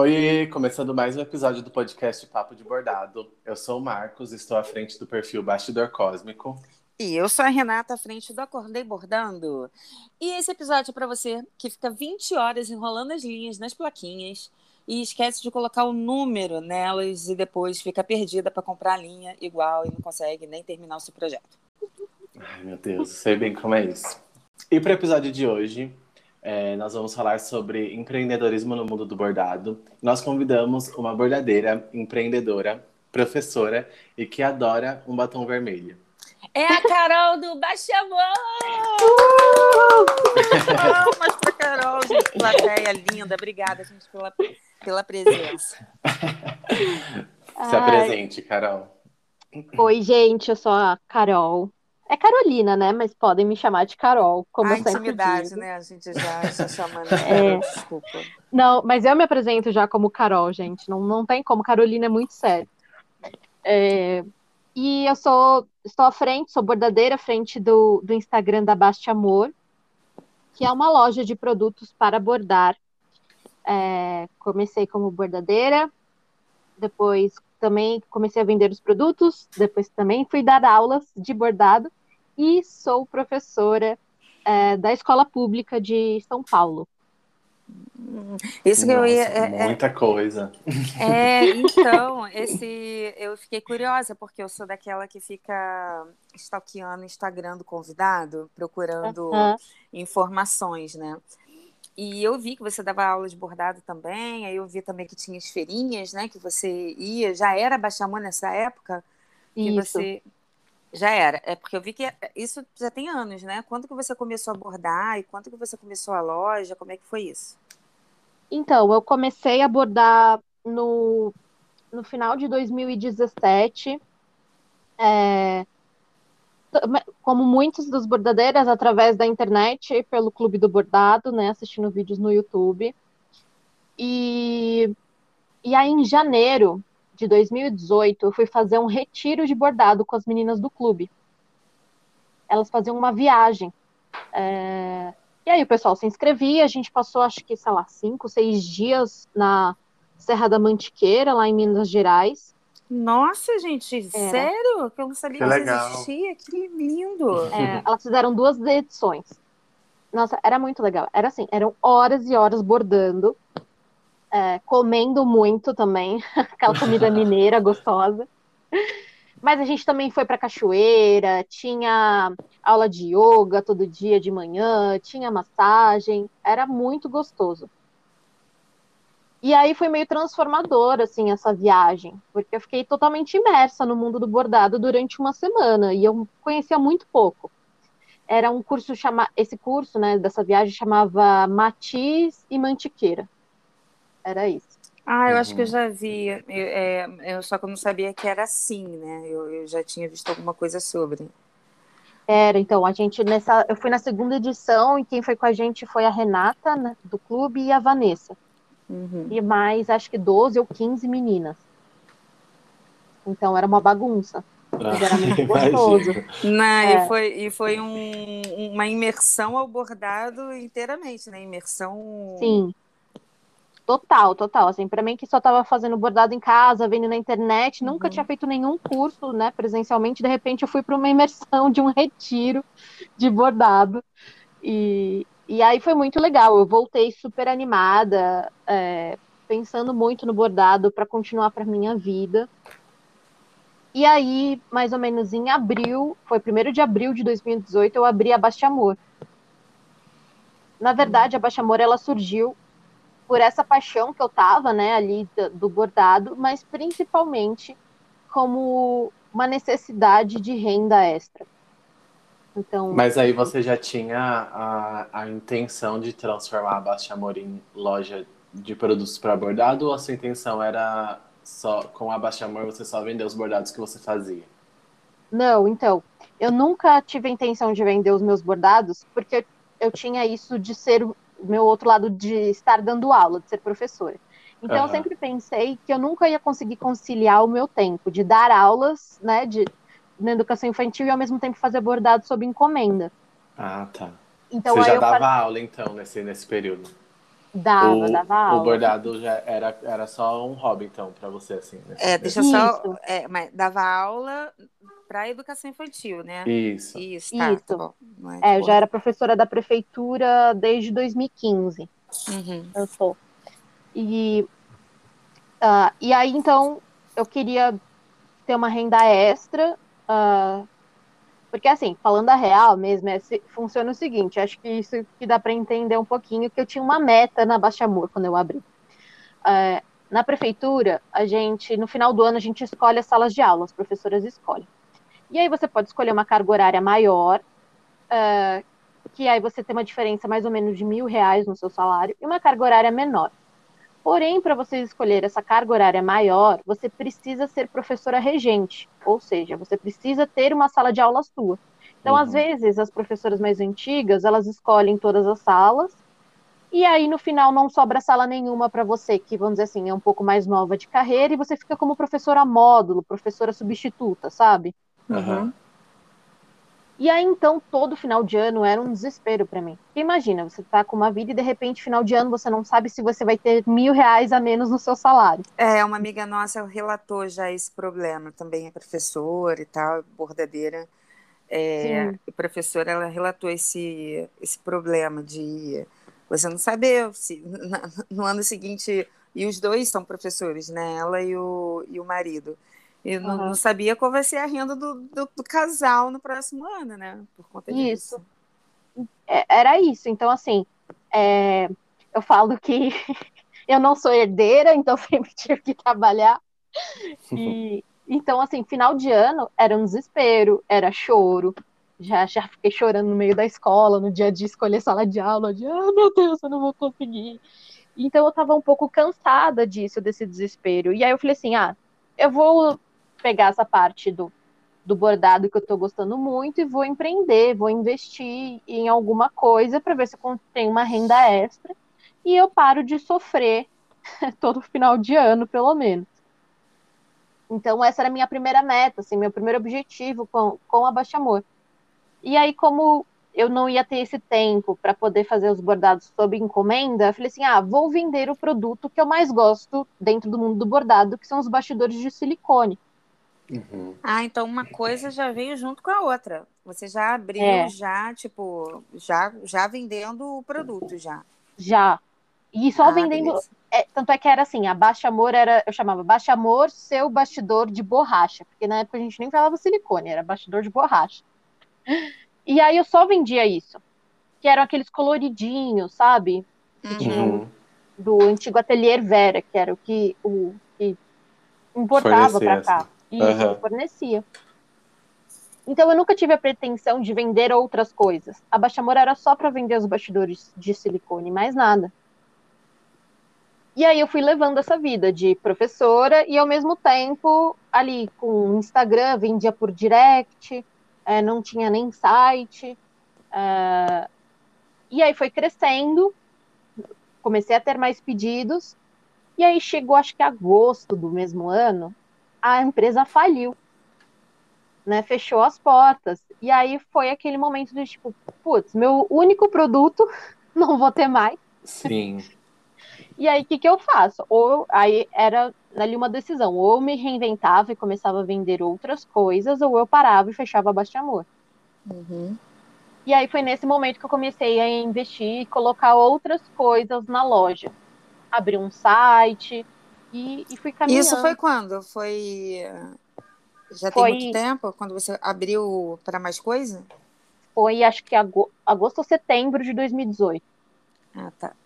Oi, começando mais um episódio do podcast Papo de Bordado. Eu sou o Marcos, estou à frente do perfil Bastidor Cósmico. E eu sou a Renata, à frente do Acordei Bordando. E esse episódio é para você que fica 20 horas enrolando as linhas nas plaquinhas e esquece de colocar o número nelas e depois fica perdida para comprar a linha igual e não consegue nem terminar o seu projeto. Ai, meu Deus, sei bem como é isso. E para o episódio de hoje, é, nós vamos falar sobre empreendedorismo no mundo do bordado. Nós convidamos uma bordadeira, empreendedora, professora e que adora um batom vermelho. É a Carol do Baixa Palmas pra Carol, gente. Plateia linda. Obrigada, gente, pela, pela presença. Se apresente, Carol. Oi, gente, eu sou a Carol. É Carolina, né? Mas podem me chamar de Carol, como a eu sempre intimidade, digo. né? A gente já está chamando de Carol, desculpa. Não, mas eu me apresento já como Carol, gente. Não, não tem como. Carolina é muito sério. É, e eu sou, estou à frente, sou bordadeira à frente do, do Instagram da Baste Amor, que é uma loja de produtos para bordar. É, comecei como bordadeira, depois também comecei a vender os produtos, depois também fui dar aulas de bordado e sou professora é, da escola pública de São Paulo. Isso que eu Nossa, ia. é- é- muita coisa. É, então, esse eu fiquei curiosa, porque eu sou daquela que fica stalkeando o Instagram do convidado, procurando Aham. informações, né? E eu vi que você dava aula de bordado também, aí eu vi também que tinha as feirinhas, né? Que você ia, já era Baixamã nessa época? Que Isso. você. Já era. É porque eu vi que isso já tem anos, né? Quando que você começou a bordar e quando que você começou a loja? Como é que foi isso? Então, eu comecei a bordar no, no final de 2017. é, tam- como muitos dos bordadeiras, através da internet e pelo Clube do Bordado, né? Assistindo vídeos no YouTube. E, e aí, em janeiro de 2018, eu fui fazer um retiro de bordado com as meninas do clube. Elas faziam uma viagem. é, e aí o pessoal se inscrevia, a gente passou, acho que, sei lá, cinco, seis dias na Serra da Mantiqueira, lá em Minas Gerais. Nossa, gente, Era. sério? Que eu não sabia Que que existia. Que lindo. É, elas fizeram duas edições. Nossa, era muito legal. Era assim, eram horas e horas bordando, é, comendo muito também, aquela comida mineira gostosa. Mas a gente também foi para cachoeira, tinha aula de yoga todo dia de manhã, tinha massagem, era muito gostoso. E aí foi meio transformador, assim, essa viagem, porque eu fiquei totalmente imersa no mundo do bordado durante uma semana e eu conhecia muito pouco. Era um curso chama, esse curso, né, dessa viagem chamava Matiz e Mantiqueira. Era isso. Ah, eu acho que eu Uhum. já vi. Eu, é, eu só que eu não sabia que era assim, né? Eu, eu já tinha visto alguma coisa sobre. Era, então, a gente nessa, eu fui na segunda edição e quem foi com a gente foi a Renata, né, do clube, e a Vanessa. Uhum. E mais, acho que 12 ou 15 meninas. Então era uma bagunça. Mas era muito gostoso. Não, É. e foi, e foi um- uma imersão ao bordado inteiramente, né? Imersão. Sim. Total, total. Assim, para mim que só estava fazendo bordado em casa, vendo na internet, nunca Uhum. tinha feito nenhum curso, né, presencialmente. De repente eu fui para uma imersão de um retiro de bordado. E, e aí foi muito legal. Eu voltei super animada, é, pensando muito no bordado para continuar para minha vida. E aí, mais ou menos em abril, foi 1 de abril de 2018, eu abri a Baixa Amor. Na verdade, a Baixa Amor ela surgiu por essa paixão que eu tava, né, ali do, do bordado, mas principalmente como uma necessidade de renda extra. Então, Mas aí você já tinha a, a intenção de transformar a Baixa Amor em loja de produtos para bordado ou a sua intenção era só com a Baixa Amor você só vender os bordados que você fazia? Não, então, eu nunca tive a intenção de vender os meus bordados, porque eu, eu tinha isso de ser meu outro lado de estar dando aula, de ser professora. Então, eu Aham. sempre pensei que eu nunca ia conseguir conciliar o meu tempo de dar aulas, né, de, na educação infantil e ao mesmo tempo fazer bordado sob encomenda. Ah, tá. Então, você já eu dava falei, aula então nesse, nesse período? Dava, o, dava aula. O bordado já era, era só um hobby, então, para você, assim. Né? É, deixa Isso. só. É, mas dava aula para educação infantil, né? Isso. Isso, tá, Isso. tá bom. Não É, eu já era professora da prefeitura desde 2015. Uhum. Eu sou. E, ah, e aí, então, eu queria ter uma renda extra. ah, porque, assim, falando a real mesmo, é, se- funciona o seguinte: acho que isso que dá para entender um pouquinho, que eu tinha uma meta na Baixa Amor quando eu abri. Ah, na prefeitura, a gente, no final do ano, a gente escolhe as salas de aula, as professoras escolhem. E aí você pode escolher uma carga horária maior, ah, que aí você tem uma diferença mais ou menos de mil reais no seu salário, e uma carga horária menor. Porém, para você escolher essa carga horária maior, você precisa ser professora regente, ou seja, você precisa ter uma sala de aula sua. Então, Uhum. às vezes, as professoras mais antigas, elas escolhem todas as salas, e aí no final não sobra sala nenhuma para você, que vamos dizer assim, é um pouco mais nova de carreira, e você fica como professora módulo, professora substituta, sabe? Aham. E aí, então, todo final de ano era um desespero para mim. Porque imagina, você tá com uma vida e de repente, final de ano, você não sabe se você vai ter mil reais a menos no seu salário. É, uma amiga nossa relatou já esse problema, também é professora e tal, bordadeira. É, Sim. a professora, ela relatou esse, esse problema de você não saber se no ano seguinte, e os dois são professores, né? Ela e o, e o marido. E não, sabia qual vai ser a renda do, do, do casal no próximo ano, né? Por conta Isso. disso. É, era isso. Então, assim, é, eu falo que eu não sou herdeira, então sempre tive que trabalhar. E, então, assim, final de ano era um desespero, era choro. Já, já fiquei chorando no meio da escola, no dia de escolher sala de aula, de, ah, meu Deus, eu não vou conseguir. Então, eu tava um pouco cansada disso, desse desespero. E aí eu falei assim, ah, eu vou pegar essa parte do, do bordado que eu tô gostando muito e vou empreender, vou investir em alguma coisa para ver se eu tenho uma renda extra e eu paro de sofrer todo final de ano, pelo menos. Então, essa era a minha primeira meta, assim, meu primeiro objetivo com, com a Baixa Amor. E aí, como eu não ia ter esse tempo para poder fazer os bordados sob encomenda, eu falei assim: ah, vou vender o produto que eu mais gosto dentro do mundo do bordado, que são os bastidores de silicone. Uhum. Ah, então uma coisa já veio junto com a outra. Você já abriu, É. já, tipo, já, já vendendo o produto já. Já. E só Ah, vendendo. é, tanto é que era assim, a Baixa Amor era, eu chamava Baixa Amor seu bastidor de borracha, porque na época a gente nem falava silicone, era bastidor de borracha. E aí eu só vendia isso, que eram aqueles coloridinhos, sabe? Uhum. Do antigo Atelier Vera, que era o que o que importava para cá. assim. Isso, Aham. fornecia. Então eu nunca tive a pretensão de vender outras coisas. A Baixa Amor era só para vender os bastidores de silicone, mais nada. E aí eu fui levando essa vida de professora e ao mesmo tempo ali com o Instagram vendia por direct, eh, não tinha nem site. eh, e aí foi crescendo, comecei a ter mais pedidos. E aí chegou, acho que agosto do mesmo ano, a empresa faliu, né? Fechou as portas. E aí foi aquele momento de tipo, putz, meu único produto, não vou ter mais. Sim. E aí, o que, que eu faço? Ou aí era ali uma decisão, ou eu me reinventava e começava a vender outras coisas, ou eu parava e fechava a Baixa Amor. Uhum. E aí foi nesse momento que eu comecei a investir e colocar outras coisas na loja. Abri um site e, e fui caminhando. Isso foi quando? Foi. Já Foi- tem muito tempo? Quando você abriu para mais coisa? Foi, acho que ago- agosto ou setembro de 2018. Ah, tá.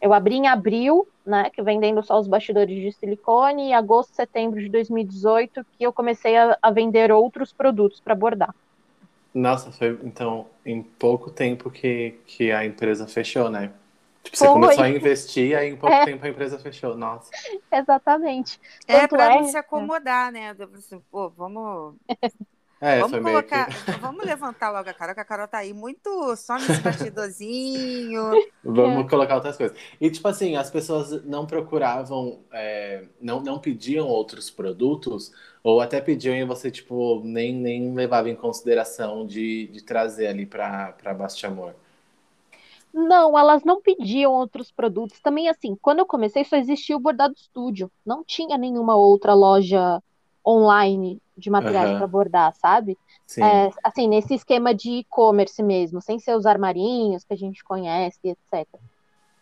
Eu abri em abril, né, que vendendo só os bastidores de silicone, e agosto, setembro de 2018 que eu comecei a, a vender outros produtos para bordar. Nossa, foi então em pouco tempo que, que a empresa fechou, né? Tipo, você começou a investir, aí em pouco É. tempo a empresa fechou. Nossa. Exatamente. É Tanto para é- não se acomodar, né? Assim, pô, vamos, É, vamos colocar, que. vamos levantar logo a Carol, que a Carol tá aí muito só nesse bastidorzinho. Vamos colocar outras coisas. E, tipo assim, as pessoas não procuravam, é, não, não pediam outros produtos, ou até pediam e você, tipo, nem, nem levava em consideração de, de trazer ali pra, pra Basta Amor. Não, elas não pediam outros produtos. Também, assim, quando eu comecei, só existia o Bordado Studio. Não tinha nenhuma outra loja online de materiais Aham. para bordar, sabe? É, assim, nesse esquema de e-commerce mesmo, sem ser os armarinhos que a gente conhece, etc.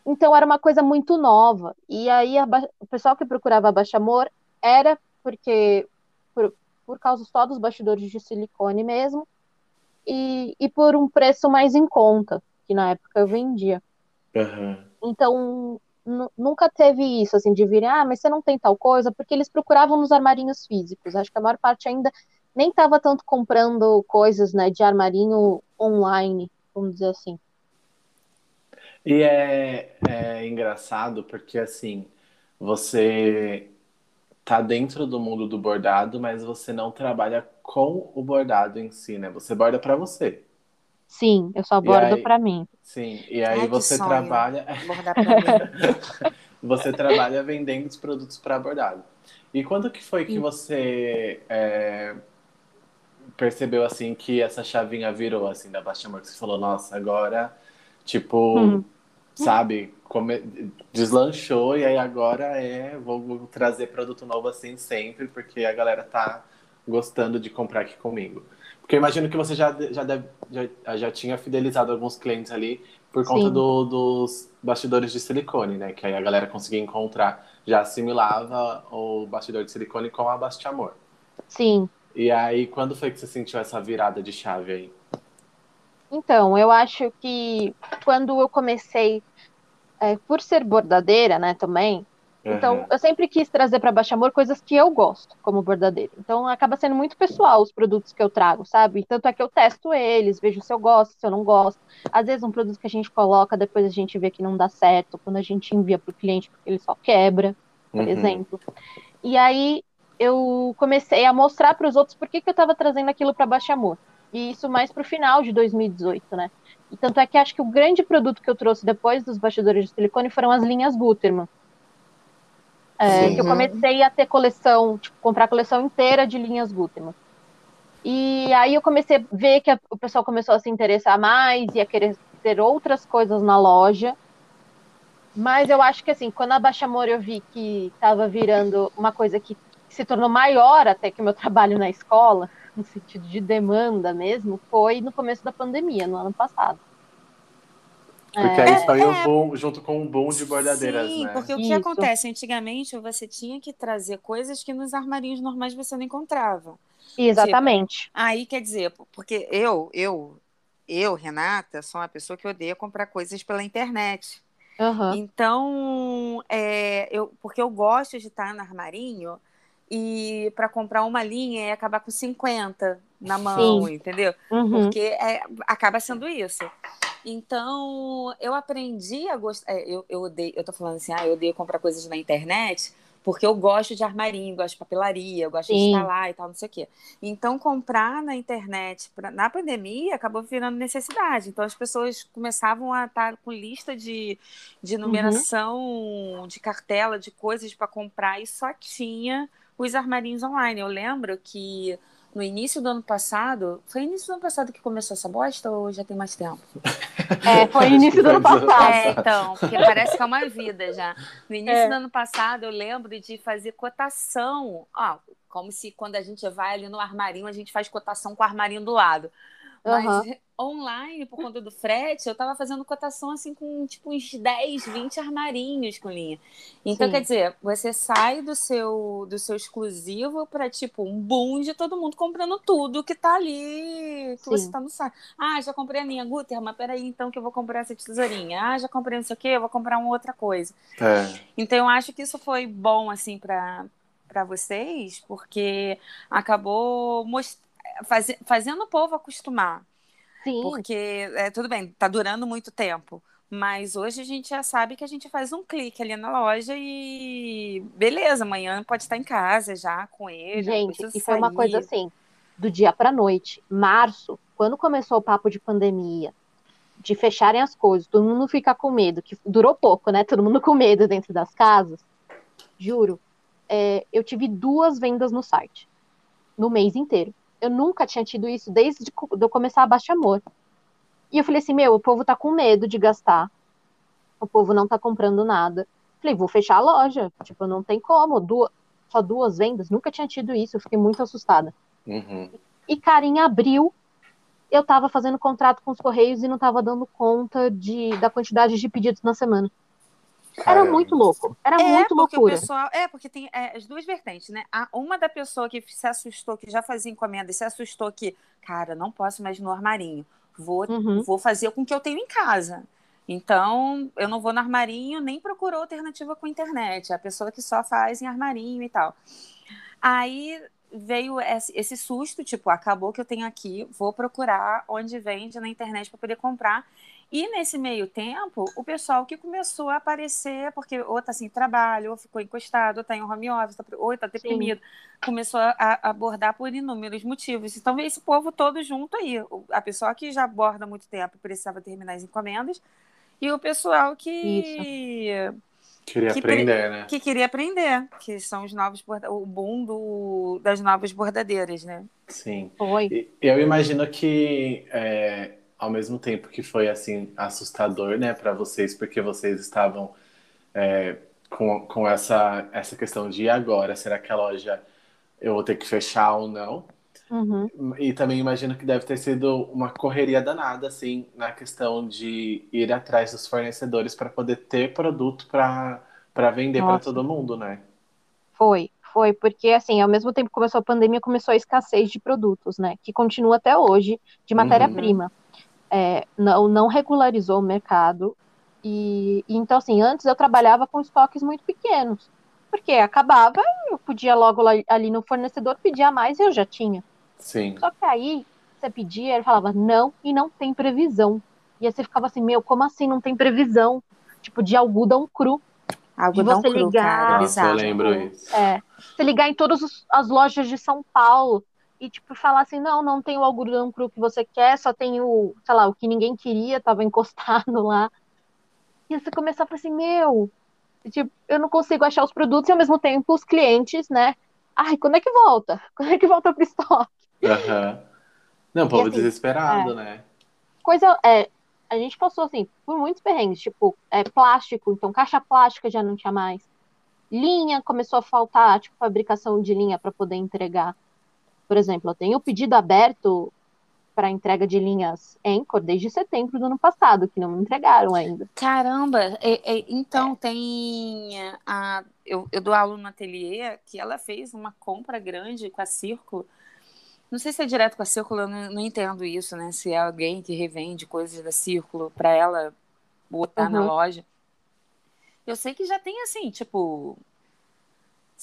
Então era uma coisa muito nova. E aí a o pessoal que procurava a Baixa Amor era porque por, por causa só dos bastidores de silicone mesmo e, e por um preço mais em conta, que na época eu vendia. Aham. Então nu- nunca teve isso assim de virem, ah, mas você não tem tal coisa, porque eles procuravam nos armarinhos físicos. Acho que a maior parte ainda nem estava tanto comprando coisas, né, de armarinho online, vamos dizer assim. E é, é engraçado porque, assim, você tá dentro do mundo do bordado, mas você não trabalha com o bordado em si, né? Você borda pra você. Sim, eu só bordo aí, para mim. sim, e aí Ai, você sonho. trabalha, Bordar pra mim. você trabalha vendendo os produtos para bordado. E quando que foi que você é, percebeu assim que essa chavinha virou assim da Baixa Amor, que você falou, nossa, agora, tipo, Uhum. sabe, come- deslanchou e aí agora é, vou, vou trazer produto novo assim sempre, porque a galera tá gostando de comprar aqui comigo. Porque eu imagino que você já, já, deve, já, já tinha fidelizado alguns clientes ali por conta do- dos bastidores de silicone, né? Que aí a galera conseguia encontrar, já assimilava o bastidor de silicone com a Basti Amor. Sim. E aí, quando foi que você sentiu essa virada de chave aí? Então, eu acho que quando eu comecei, é, por ser bordadeira, né, também, então Aham. eu sempre quis trazer para Baixa Amor coisas que eu gosto como bordadeira. Então acaba sendo muito pessoal os produtos que eu trago, sabe? Tanto é que eu testo eles, vejo se eu gosto, se eu não gosto. Às vezes um produto que a gente coloca, depois a gente vê que não dá certo, quando a gente envia para o cliente porque ele só quebra, por Uhum. exemplo. E aí eu comecei a mostrar para os outros por que, que eu estava trazendo aquilo para Baixa Amor. E isso mais para o final de 2018, né? E tanto é que acho que o grande produto que eu trouxe depois dos bastidores de silicone foram as linhas Gutermann. É, que eu comecei a ter coleção, tipo, comprar coleção inteira de linhas Gutermann. E aí eu comecei a ver que a- o pessoal começou a se interessar mais e a querer ter outras coisas na loja. Mas eu acho que assim, quando a Baixa Amor eu vi que estava virando uma coisa que se tornou maior até que o meu trabalho na escola, no sentido de demanda mesmo, foi no começo da pandemia, no ano passado. Porque É, aí foi o é. boom, junto com o boom de bordadeiras, Sim, né? porque o que Isso. acontece? Antigamente você tinha que trazer coisas que nos armarinhos normais você não encontrava. exatamente. Aí quer dizer, porque eu, eu, eu, Renata, sou uma pessoa que odeia comprar coisas pela internet. Aham. Então, é, eu, porque eu gosto de estar no armarinho e para comprar uma linha e acabar com 50 na mão, Sim. entendeu? Uhum. Porque é, acaba sendo isso. Então, eu aprendi a gostar. é, eu, eu odeio, eu tô falando assim, ah, eu odeio comprar coisas na internet, porque eu gosto de armarinho, gosto de papelaria, eu gosto de Sim. instalar e tal, não sei o quê. Então, comprar na internet pra- na pandemia acabou virando necessidade. Então, as pessoas começavam a estar com lista de, de numeração, de cartela, de coisas para comprar, e só tinha os armarinhos online. Eu lembro que no início do ano passado, foi início do ano passado que começou essa bosta ou já tem mais tempo? É, foi início do ano passado. É, então, porque parece que é uma vida já. No início É. do ano passado, eu lembro de fazer cotação. Ó, como se quando a gente vai ali no armarinho, a gente faz cotação com o armarinho do lado. Mas Aham. online, por conta do frete, eu tava fazendo cotação assim com tipo uns 10, 20 armarinhos com linha. Então, Sim. quer dizer, você sai do seu do seu exclusivo para tipo um boom de todo mundo comprando tudo que tá ali, que você Sim. tá no site. Ah, já comprei a linha Guter, mas peraí, então que eu vou comprar essa tesourinha. Ah, já comprei não sei o quê, eu vou comprar uma outra coisa. É. Então eu acho que isso foi bom assim para vocês, porque acabou most... faze- fazendo o povo acostumar. Sim. Porque é, tudo bem, tá durando muito tempo. Mas hoje a gente já sabe que a gente faz um clique ali na loja e beleza, amanhã pode estar em casa já com ele. Gente, precisa e foi uma sair. coisa assim, do dia pra noite. Março, quando começou o papo de pandemia, de fecharem as coisas, todo mundo fica com medo, que durou pouco, né? Todo mundo com medo dentro das casas. Juro, é, eu tive duas vendas no site, no mês inteiro. Eu nunca tinha tido isso desde que eu começar a Baixa Amor. E eu falei assim, meu, o povo tá com medo de gastar. O povo não tá comprando nada. Falei, vou fechar a loja. Tipo, não tem como. Duas, só duas vendas. Nunca tinha tido isso. Eu fiquei muito assustada. Uhum. E, cara, em abril, eu tava fazendo contrato com os Correios e não tava dando conta de, da quantidade de pedidos na semana. Era Caramba. muito louco. Era é, muito porque loucura. o pessoal. É, porque tem é, as duas vertentes, né? A, uma da pessoa que se assustou, que já fazia encomenda e se assustou que, cara, não posso mais ir no armarinho. Vou, Uhum. vou fazer com o que eu tenho em casa. Então, eu não vou no armarinho, nem procurou alternativa com internet. É a pessoa que só faz em armarinho e tal. Aí veio esse, esse susto, tipo, acabou que eu tenho aqui, vou procurar onde vende na internet para poder comprar. E nesse meio tempo, o pessoal que começou a aparecer, porque ou tá sem trabalho, ou ficou encostado, ou tá em home office, tá- ou tá deprimido, começou a, a abordar por inúmeros motivos. Então, esse povo todo junto aí. A pessoa que já aborda há muito tempo precisava terminar as encomendas, e o pessoal que, Queria Que aprender, né? que queria aprender, que são os novos borda- o boom do, das novas bordadeiras, né? Sim. Foi. E Eu imagino que, é, ao mesmo tempo que foi assim assustador, né, para vocês, porque vocês estavam é, com, com essa, essa questão de agora, será que a loja eu vou ter que fechar ou não? Uhum. E também imagino que deve ter sido uma correria danada, assim, na questão de ir atrás dos fornecedores para poder ter produto para para vender para todo mundo, né? Foi, foi, porque assim, ao mesmo tempo que começou a pandemia, começou a escassez de produtos, né? Que continua até hoje, de Uhum. É, não, não regularizou o mercado. E, e então, assim, antes eu trabalhava com estoques muito pequenos. Porque acabava, eu podia logo lá- ali no fornecedor pedir a mais e eu já tinha. Sim. Só que aí você pedia, ele falava não e não tem previsão. E aí você ficava assim, meu, como assim não tem previsão? Tipo, de algodão cru. Algodão você cru, ligar- cara, Nossa, eu bizarro. lembro isso. É, você ligar em todas as lojas de São Paulo e, tipo, falar assim, não, não tem o algodão cru que você quer, só tem o, sei lá, o que ninguém queria, tava encostado lá. E você começar a falar assim, meu, tipo, eu não consigo achar os produtos e ao mesmo tempo os clientes, né? Ai, quando é que volta? Quando é que volta pro estoque? Aham. Não, povo assim, desesperado, né? Coisa, é, a gente passou, assim, por muitos perrengues, tipo, é, plástico, então caixa plástica já não tinha mais. Linha começou a faltar, tipo, fabricação de linha para poder entregar. Por exemplo, eu tenho o pedido aberto para entrega de linhas Anchor desde setembro do ano passado, que não me entregaram ainda. Caramba, é- é, então tem a eu, eu dou aula no ateliê que ela fez uma compra grande com a Círculo. Não sei se é direto com a Círculo, eu não, não entendo isso, né? Se é alguém que revende coisas da Círculo para ela botar na Uhum. loja. Eu sei que já tem assim, tipo,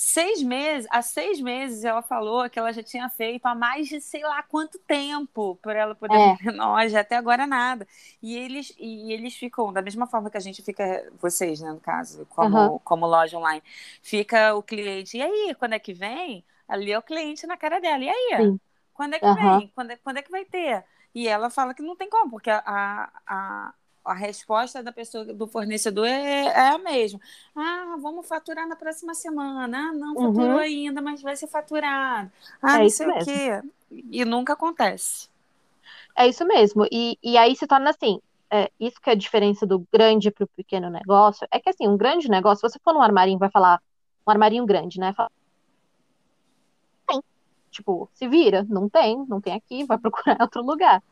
seis meses, há seis meses ela falou que ela já tinha feito há mais de sei lá quanto tempo para ela poder É. loja, até agora nada. E eles, e eles ficam, da mesma forma que a gente fica, vocês, né, no caso, como, Aham. como loja online, fica o cliente, e aí, quando é que vem? Ali é o cliente na cara dela, e aí? Sim. Quando é que Aham. vem? Quando é, quando é que vai ter? E ela fala que não tem como, porque a, a, a, resposta da pessoa, do fornecedor é, é a mesma. Ah, vamos faturar na próxima semana. Ah, não faturou Uhum. ainda, mas vai ser faturado. Ah, É não isso sei o mesmo. quê. E nunca acontece. É isso mesmo. E, e aí se torna assim, é, isso que é a diferença do grande para o pequeno negócio, é que assim, um grande negócio, se você for num armarinho, vai falar, um armarinho grande, né? Fala, tem. Tipo, se vira, não tem, não tem aqui, vai procurar outro lugar.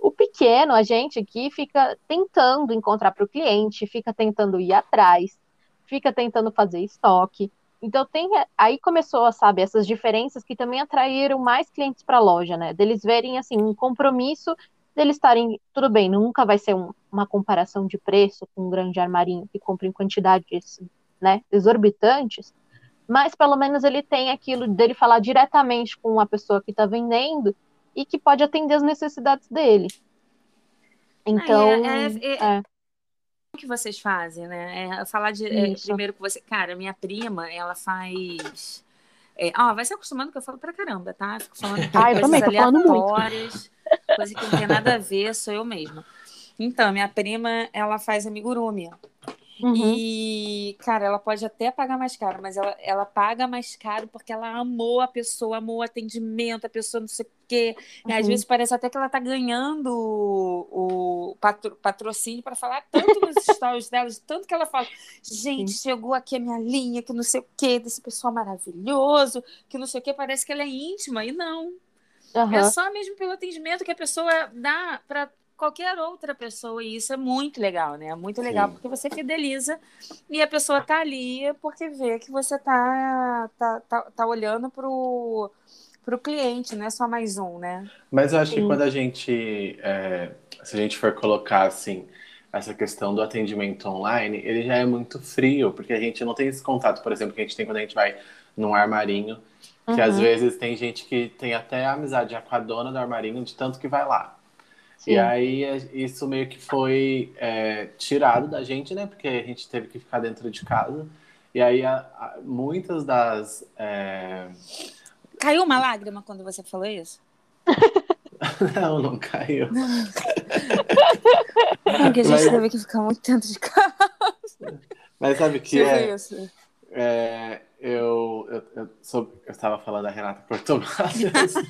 O pequeno, a gente aqui fica tentando encontrar para o cliente, fica tentando ir atrás, fica tentando fazer estoque. Então tem aí começou, sabe, essas diferenças que também atraíram mais clientes para a loja, né? Deles verem assim um compromisso deles estarem tudo bem, nunca vai ser um- uma comparação de preço com um grande armarinho que compra em quantidades, né, exorbitantes, mas pelo menos ele tem aquilo dele falar diretamente com a pessoa que está vendendo e que pode atender as necessidades dele. Então, é- é- é, O que vocês fazem, né? É falar de. é, primeiro que você. Cara, minha prima, ela faz. É, ó, vai se acostumando que eu falo pra caramba, tá? Fico falando Ah, eu coisas também, tô falando muito. coisa que não tem nada a ver, sou eu mesma. Então, minha prima, ela faz amigurumi. Uhum. E, cara, ela pode até pagar mais caro, mas ela, ela paga mais caro porque ela amou a pessoa, amou o atendimento, a pessoa não sei o quê. Uhum. Às vezes parece até que ela tá ganhando o, o patro, patrocínio para falar tanto nos stories dela, tanto que ela fala: gente, Sim. chegou aqui a minha linha, que não sei o quê, desse pessoal maravilhoso, que não sei o quê, parece que ela é íntima, e não. Uhum. É só mesmo pelo atendimento que a pessoa dá para qualquer outra pessoa. E isso é muito legal, né? Muito legal Sim. porque você fideliza e a pessoa tá ali porque vê que você tá, tá, tá, tá olhando pro, pro cliente, não é só mais um, né? Mas eu acho Sim. que quando a gente, é, se a gente for colocar assim, essa questão do atendimento online, ele já é muito frio, porque a gente não tem esse contato, por exemplo, que a gente tem quando a gente vai num armarinho, que uhum. às vezes tem gente que tem até amizade com a dona do armarinho de tanto que vai lá. Sim. E aí é, isso meio que foi é, tirado da gente, né? Porque a gente teve que ficar dentro de casa. E aí a, a, muitas das. É... Caiu uma lágrima quando você falou isso? não, não caiu. Porque a gente Mas... teve que ficar muito dentro de casa. Mas sabe que é, é, eu, eu, eu, sou, eu estava falando da Renata Portogalli. Assim.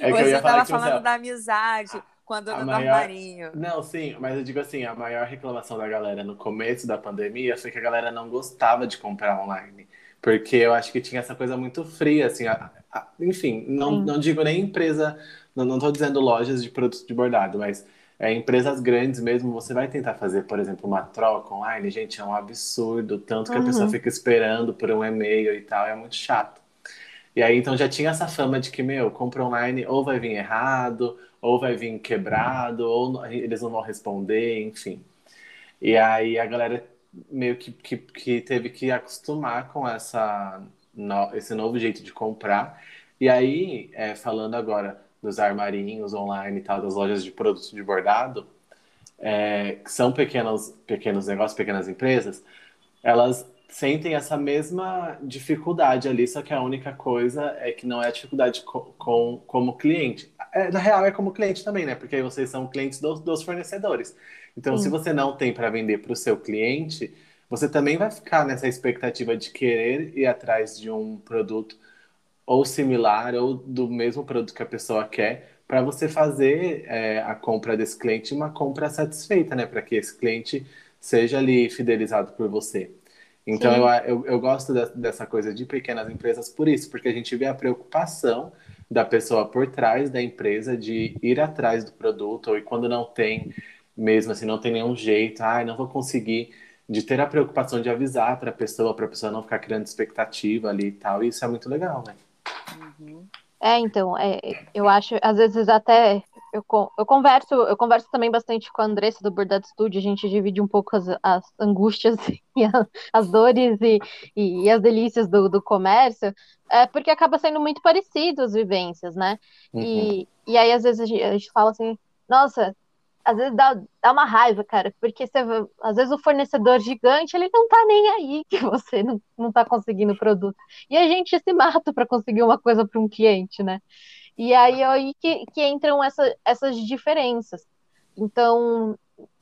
É que Você estava falando da amizade quando era maior... do armarinho. Não, sim, mas eu digo assim, a maior reclamação da galera no começo da pandemia foi que a galera não gostava de comprar online. Porque eu acho que tinha essa coisa muito fria, assim, a, a, enfim, não, não digo nem empresa, não, tô dizendo lojas de produtos de bordado, mas é, empresas grandes mesmo, você vai tentar fazer, por exemplo, uma troca online, gente, é um absurdo, tanto que uhum. a pessoa uhum. fica esperando por um e-mail e tal, é muito chato. E aí, então, já tinha essa fama de que, meu, compra online ou vai vir errado, ou vai vir quebrado, ou eles não vão responder, enfim. E aí a galera meio que, que, que teve que acostumar com essa, no, esse novo jeito de comprar. E aí, é, falando agora dos armarinhos online e tal, das lojas de produtos de bordado, é, que são pequenos, pequenos negócios, pequenas empresas, elas sentem essa mesma dificuldade ali, só que a única coisa é que não é a dificuldade com, com como cliente. É, na real, é como cliente também, né? Porque aí vocês são clientes dos, dos fornecedores. Então, Sim. se você não tem para vender para o seu cliente, você também vai ficar nessa expectativa de querer ir atrás de um produto ou similar ou do mesmo produto que a pessoa quer para você fazer é, a compra desse cliente uma compra satisfeita, né? Para que esse cliente seja ali fidelizado por você. Então eu, eu, eu, gosto de, dessa coisa de pequenas empresas por isso, porque a gente vê a preocupação da pessoa por trás da empresa de ir atrás do produto, ou quando não tem, mesmo assim, não tem nenhum jeito, ah, não vou conseguir, de ter a preocupação de avisar para a pessoa, para a pessoa não ficar criando expectativa ali e tal, e isso é muito legal, né? Uhum. É, então, é, eu acho, às vezes até eu, eu converso, eu converso também bastante com a Andressa do Bordado Studio, a gente divide um pouco as, as angústias e a, as dores e, e, e, as delícias do, do comércio, é, porque acaba sendo muito parecido as vivências, né? Uhum. E, e aí, às vezes, a gente, a gente fala assim, nossa, às vezes dá, dá uma raiva, cara, porque você, às vezes o fornecedor gigante, ele não tá nem aí que você não, não tá conseguindo o produto. E a gente se mata para conseguir uma coisa para um cliente, né? E aí é aí que, que entram essa, essas diferenças. Então,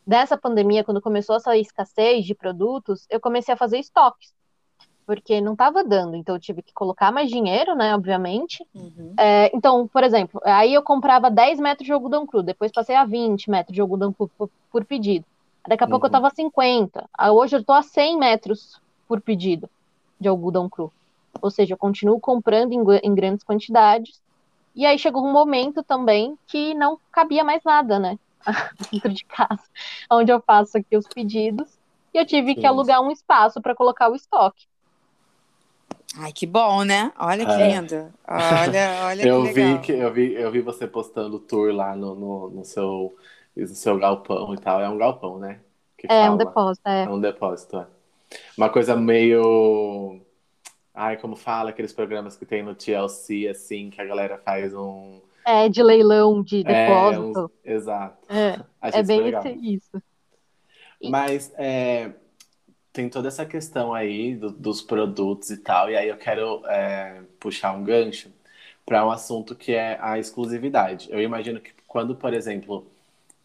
nessa pandemia, quando começou essa escassez de produtos, eu comecei a fazer estoques, porque não estava dando, então eu tive que colocar mais dinheiro, né, obviamente. Uhum. É, então, por exemplo, aí eu comprava 10 metros de algodão cru, depois passei a 20 metros de algodão cru por, por pedido. Daqui a uhum. pouco eu estava a 50, hoje eu estou a 100 metros por pedido de algodão cru. Ou seja, eu continuo comprando em, em grandes quantidades e aí chegou um momento também que não cabia mais nada, né? Dentro de casa, onde eu faço aqui os pedidos. E eu tive Sim. que alugar um espaço para colocar o estoque. Ai, que bom, né? Olha que é. lindo. Olha, olha eu que legal. Vi que, eu, vi, eu vi você postando tour lá no, no, no, seu, no seu galpão e tal. É um galpão, né? Que é fala. um depósito, é. É um depósito, é. Uma coisa meio Ai, como fala aqueles programas que tem no TLC, assim, que a galera faz um. É, de leilão de depósito. É, um... Exato. É, é bem isso. Mas é, tem toda essa questão aí do, dos produtos e tal, e aí eu quero é, puxar um gancho para um assunto que é a exclusividade. Eu imagino que quando, por exemplo,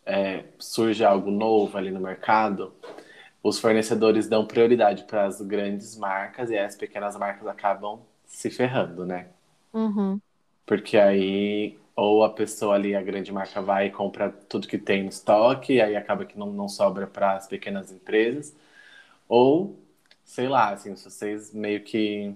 é, surge algo novo ali no mercado, os fornecedores dão prioridade para as grandes marcas e as pequenas marcas acabam se ferrando, né? Uhum. Porque aí, ou a pessoa ali, a grande marca, vai e compra tudo que tem no estoque, e aí acaba que não, não sobra para as pequenas empresas, ou, sei lá, assim, vocês meio que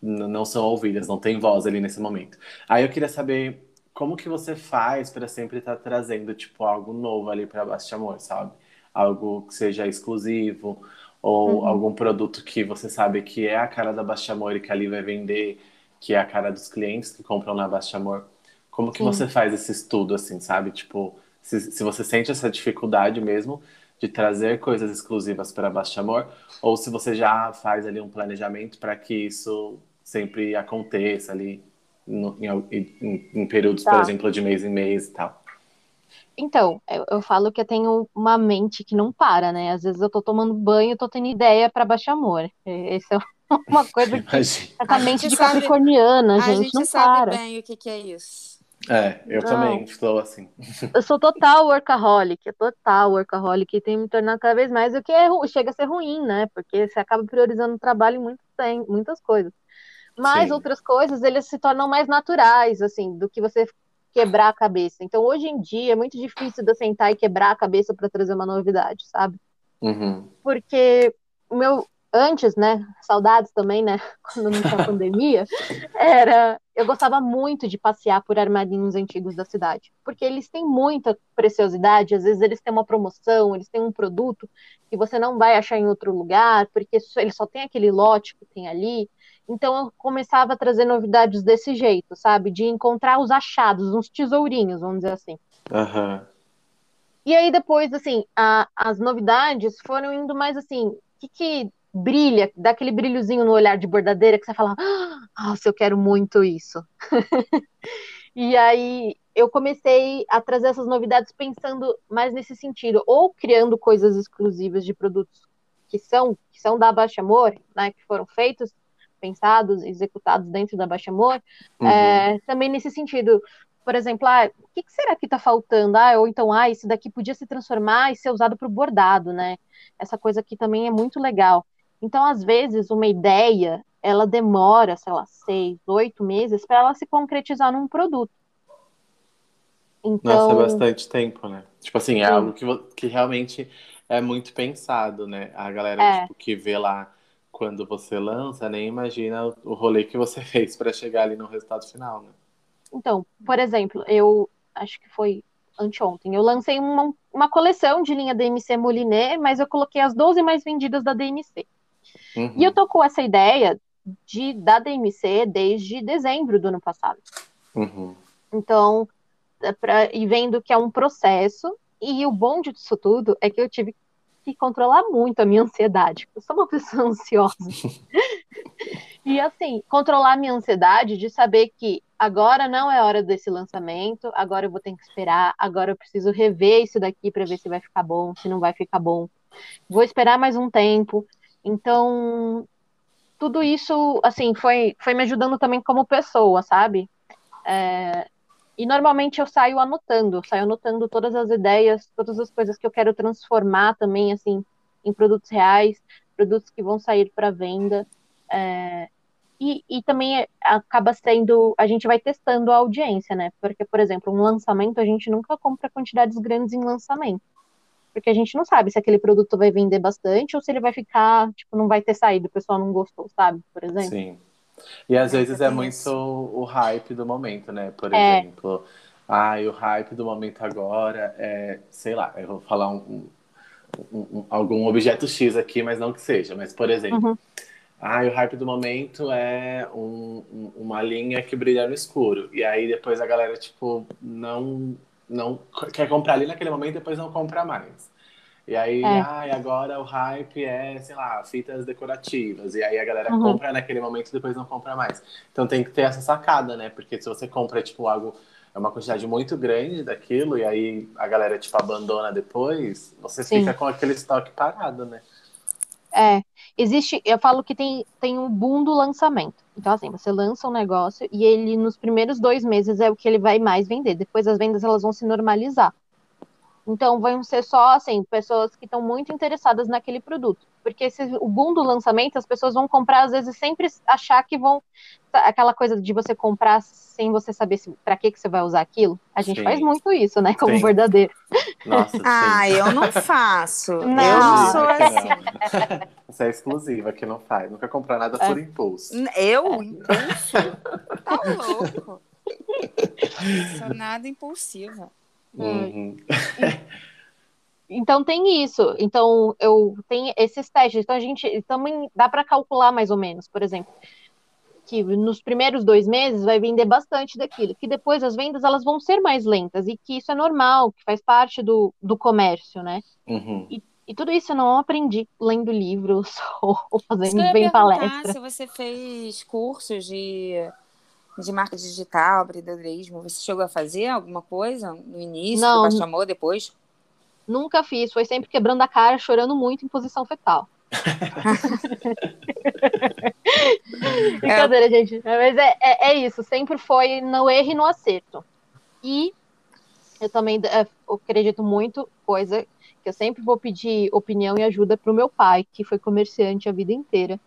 não são ouvidas, não tem voz ali nesse momento. Aí eu queria saber como que você faz para sempre estar tá trazendo, tipo, algo novo ali para Baixa Amor, sabe? Algo que seja exclusivo, ou uhum. algum produto que você sabe que é a cara da Baixa Amor e que ali vai vender, que é a cara dos clientes que compram na Baixa Amor. Como que Sim. você faz esse estudo, assim, sabe? Tipo, se, se você sente essa dificuldade mesmo de trazer coisas exclusivas para Baixa Amor, ou se você já faz ali um planejamento para que isso sempre aconteça ali no, em, em, em, períodos, tá. por exemplo, de mês em mês e tal. Então, eu, eu, falo que eu tenho uma mente que não para, né? Às vezes eu tô tomando banho e tô tendo ideia para baixar amor. Esse é uma coisa que essa mente de sabe, capricorniana, gente, a gente não sabe para. bem o que, que é isso. É, eu não. também estou assim. Eu sou total workaholic, total workaholic, e tem me tornado cada vez mais, o que é, chega a ser ruim, né? Porque você acaba priorizando o trabalho em muito, muitas coisas. Mas Sim. outras coisas, eles se tornam mais naturais, assim, do que você quebrar a cabeça. Então, hoje em dia, é muito difícil de eu sentar e quebrar a cabeça para trazer uma novidade, sabe? Uhum. Porque o meu, antes, né, saudades também, né, quando não tinha pandemia, era, eu gostava muito de passear por armarinhos antigos da cidade, porque eles têm muita preciosidade, às vezes eles têm uma promoção, eles têm um produto que você não vai achar em outro lugar, porque ele só tem aquele lote que tem ali, então eu começava a trazer novidades desse jeito, sabe? De encontrar os achados, uns tesourinhos, vamos dizer assim. Uhum. E aí depois, assim, a, as novidades foram indo mais assim, o que, que brilha, dá aquele brilhozinho no olhar de bordadeira que você fala, ah, nossa, eu quero muito isso. e aí eu comecei a trazer essas novidades pensando mais nesse sentido, ou criando coisas exclusivas de produtos que são, que são da Baixa Amor, né, que foram feitos pensados, executados dentro da Baixa Amor, uhum. é, também nesse sentido. Por exemplo, ah, o que, que será que está faltando? Ah, ou então, ah, esse daqui podia se transformar e ser usado para o bordado, né? Essa coisa aqui também é muito legal. Então, às vezes, uma ideia, ela demora, sei lá, seis, oito meses para ela se concretizar num produto. Então... Nossa, é bastante tempo, né? Tipo assim, é Sim. algo que, que realmente é muito pensado, né? A galera é. tipo, que vê lá quando você lança, nem imagina o rolê que você fez para chegar ali no resultado final, né? Então, por exemplo, eu acho que foi anteontem, eu lancei uma, uma coleção de linha DMC Moliné, mas eu coloquei as 12 mais vendidas da DMC. Uhum. E eu tô com essa ideia de da DMC desde dezembro do ano passado. Uhum. Então, é pra, e vendo que é um processo, e o bom disso tudo é que eu tive que controlar muito a minha ansiedade. Eu sou uma pessoa ansiosa. e assim, controlar a minha ansiedade de saber que agora não é hora desse lançamento, agora eu vou ter que esperar, agora eu preciso rever isso daqui para ver se vai ficar bom, se não vai ficar bom. Vou esperar mais um tempo. Então, tudo isso, assim, foi, foi me ajudando também como pessoa, sabe? É, e normalmente eu saio anotando, saio anotando todas as ideias, todas as coisas que eu quero transformar também, assim, em produtos reais, produtos que vão sair para venda. É, e, e também acaba sendo, a gente vai testando a audiência, né? Porque, por exemplo, um lançamento, a gente nunca compra quantidades grandes em lançamento. Porque a gente não sabe se aquele produto vai vender bastante ou se ele vai ficar, tipo, não vai ter saído, o pessoal não gostou, sabe? Por exemplo. Sim. E às vezes é muito o hype do momento, né? Por é. exemplo, ah, o hype do momento agora é, sei lá, eu vou falar um, um, um, algum objeto X aqui, mas não que seja. Mas, por exemplo, uhum. ah, o hype do momento é uma linha que brilha no escuro. E aí depois a galera, tipo, não, não quer comprar ali naquele momento e depois não compra mais. E aí, é. ai, agora o hype é, sei lá, fitas decorativas. E aí a galera uhum. compra naquele momento e depois não compra mais. Então tem que ter essa sacada, né? Porque se você compra, tipo, algo, é uma quantidade muito grande daquilo, e aí a galera, tipo, abandona depois, você Sim. fica com aquele estoque parado, né? É, existe, eu falo que tem, tem um boom do lançamento. Então, assim, você lança um negócio e ele, nos primeiros dois meses, é o que ele vai mais vender. Depois as vendas, elas vão se normalizar. Então vão ser só assim, pessoas que estão muito interessadas naquele produto. Porque esse, o boom do lançamento, as pessoas vão comprar, às vezes, sempre achar que vão. Aquela coisa de você comprar sem você saber para que, que você vai usar aquilo. A gente sim. faz muito isso, né? Como sim. verdadeiro. Nossa, ah, eu não faço. Não. Eu não sou assim. Você é exclusiva que não faz. Nunca comprar nada por é. impulso. Eu? Impulso? tá louco. Sou nada impulsiva. Uhum. Então tem isso. Então eu tenho esses testes. Então a gente também dá para calcular mais ou menos, por exemplo, que nos primeiros dois meses vai vender bastante daquilo, que depois as vendas elas vão ser mais lentas e que isso é normal, que faz parte do, do comércio, né? Uhum. E, e, tudo isso eu não aprendi lendo livros ou, fazendo bem palestra. Se você fez cursos de de marca digital, empreendedorismo, você chegou a fazer alguma coisa no início, não, chamou depois? Nunca fiz, foi sempre quebrando a cara, chorando muito em posição fetal. Brincadeira, é. gente. Mas é, é, é, isso, sempre foi no erro e no acerto. E eu também é, eu acredito muito, coisa que eu sempre vou pedir opinião e ajuda para o meu pai, que foi comerciante a vida inteira.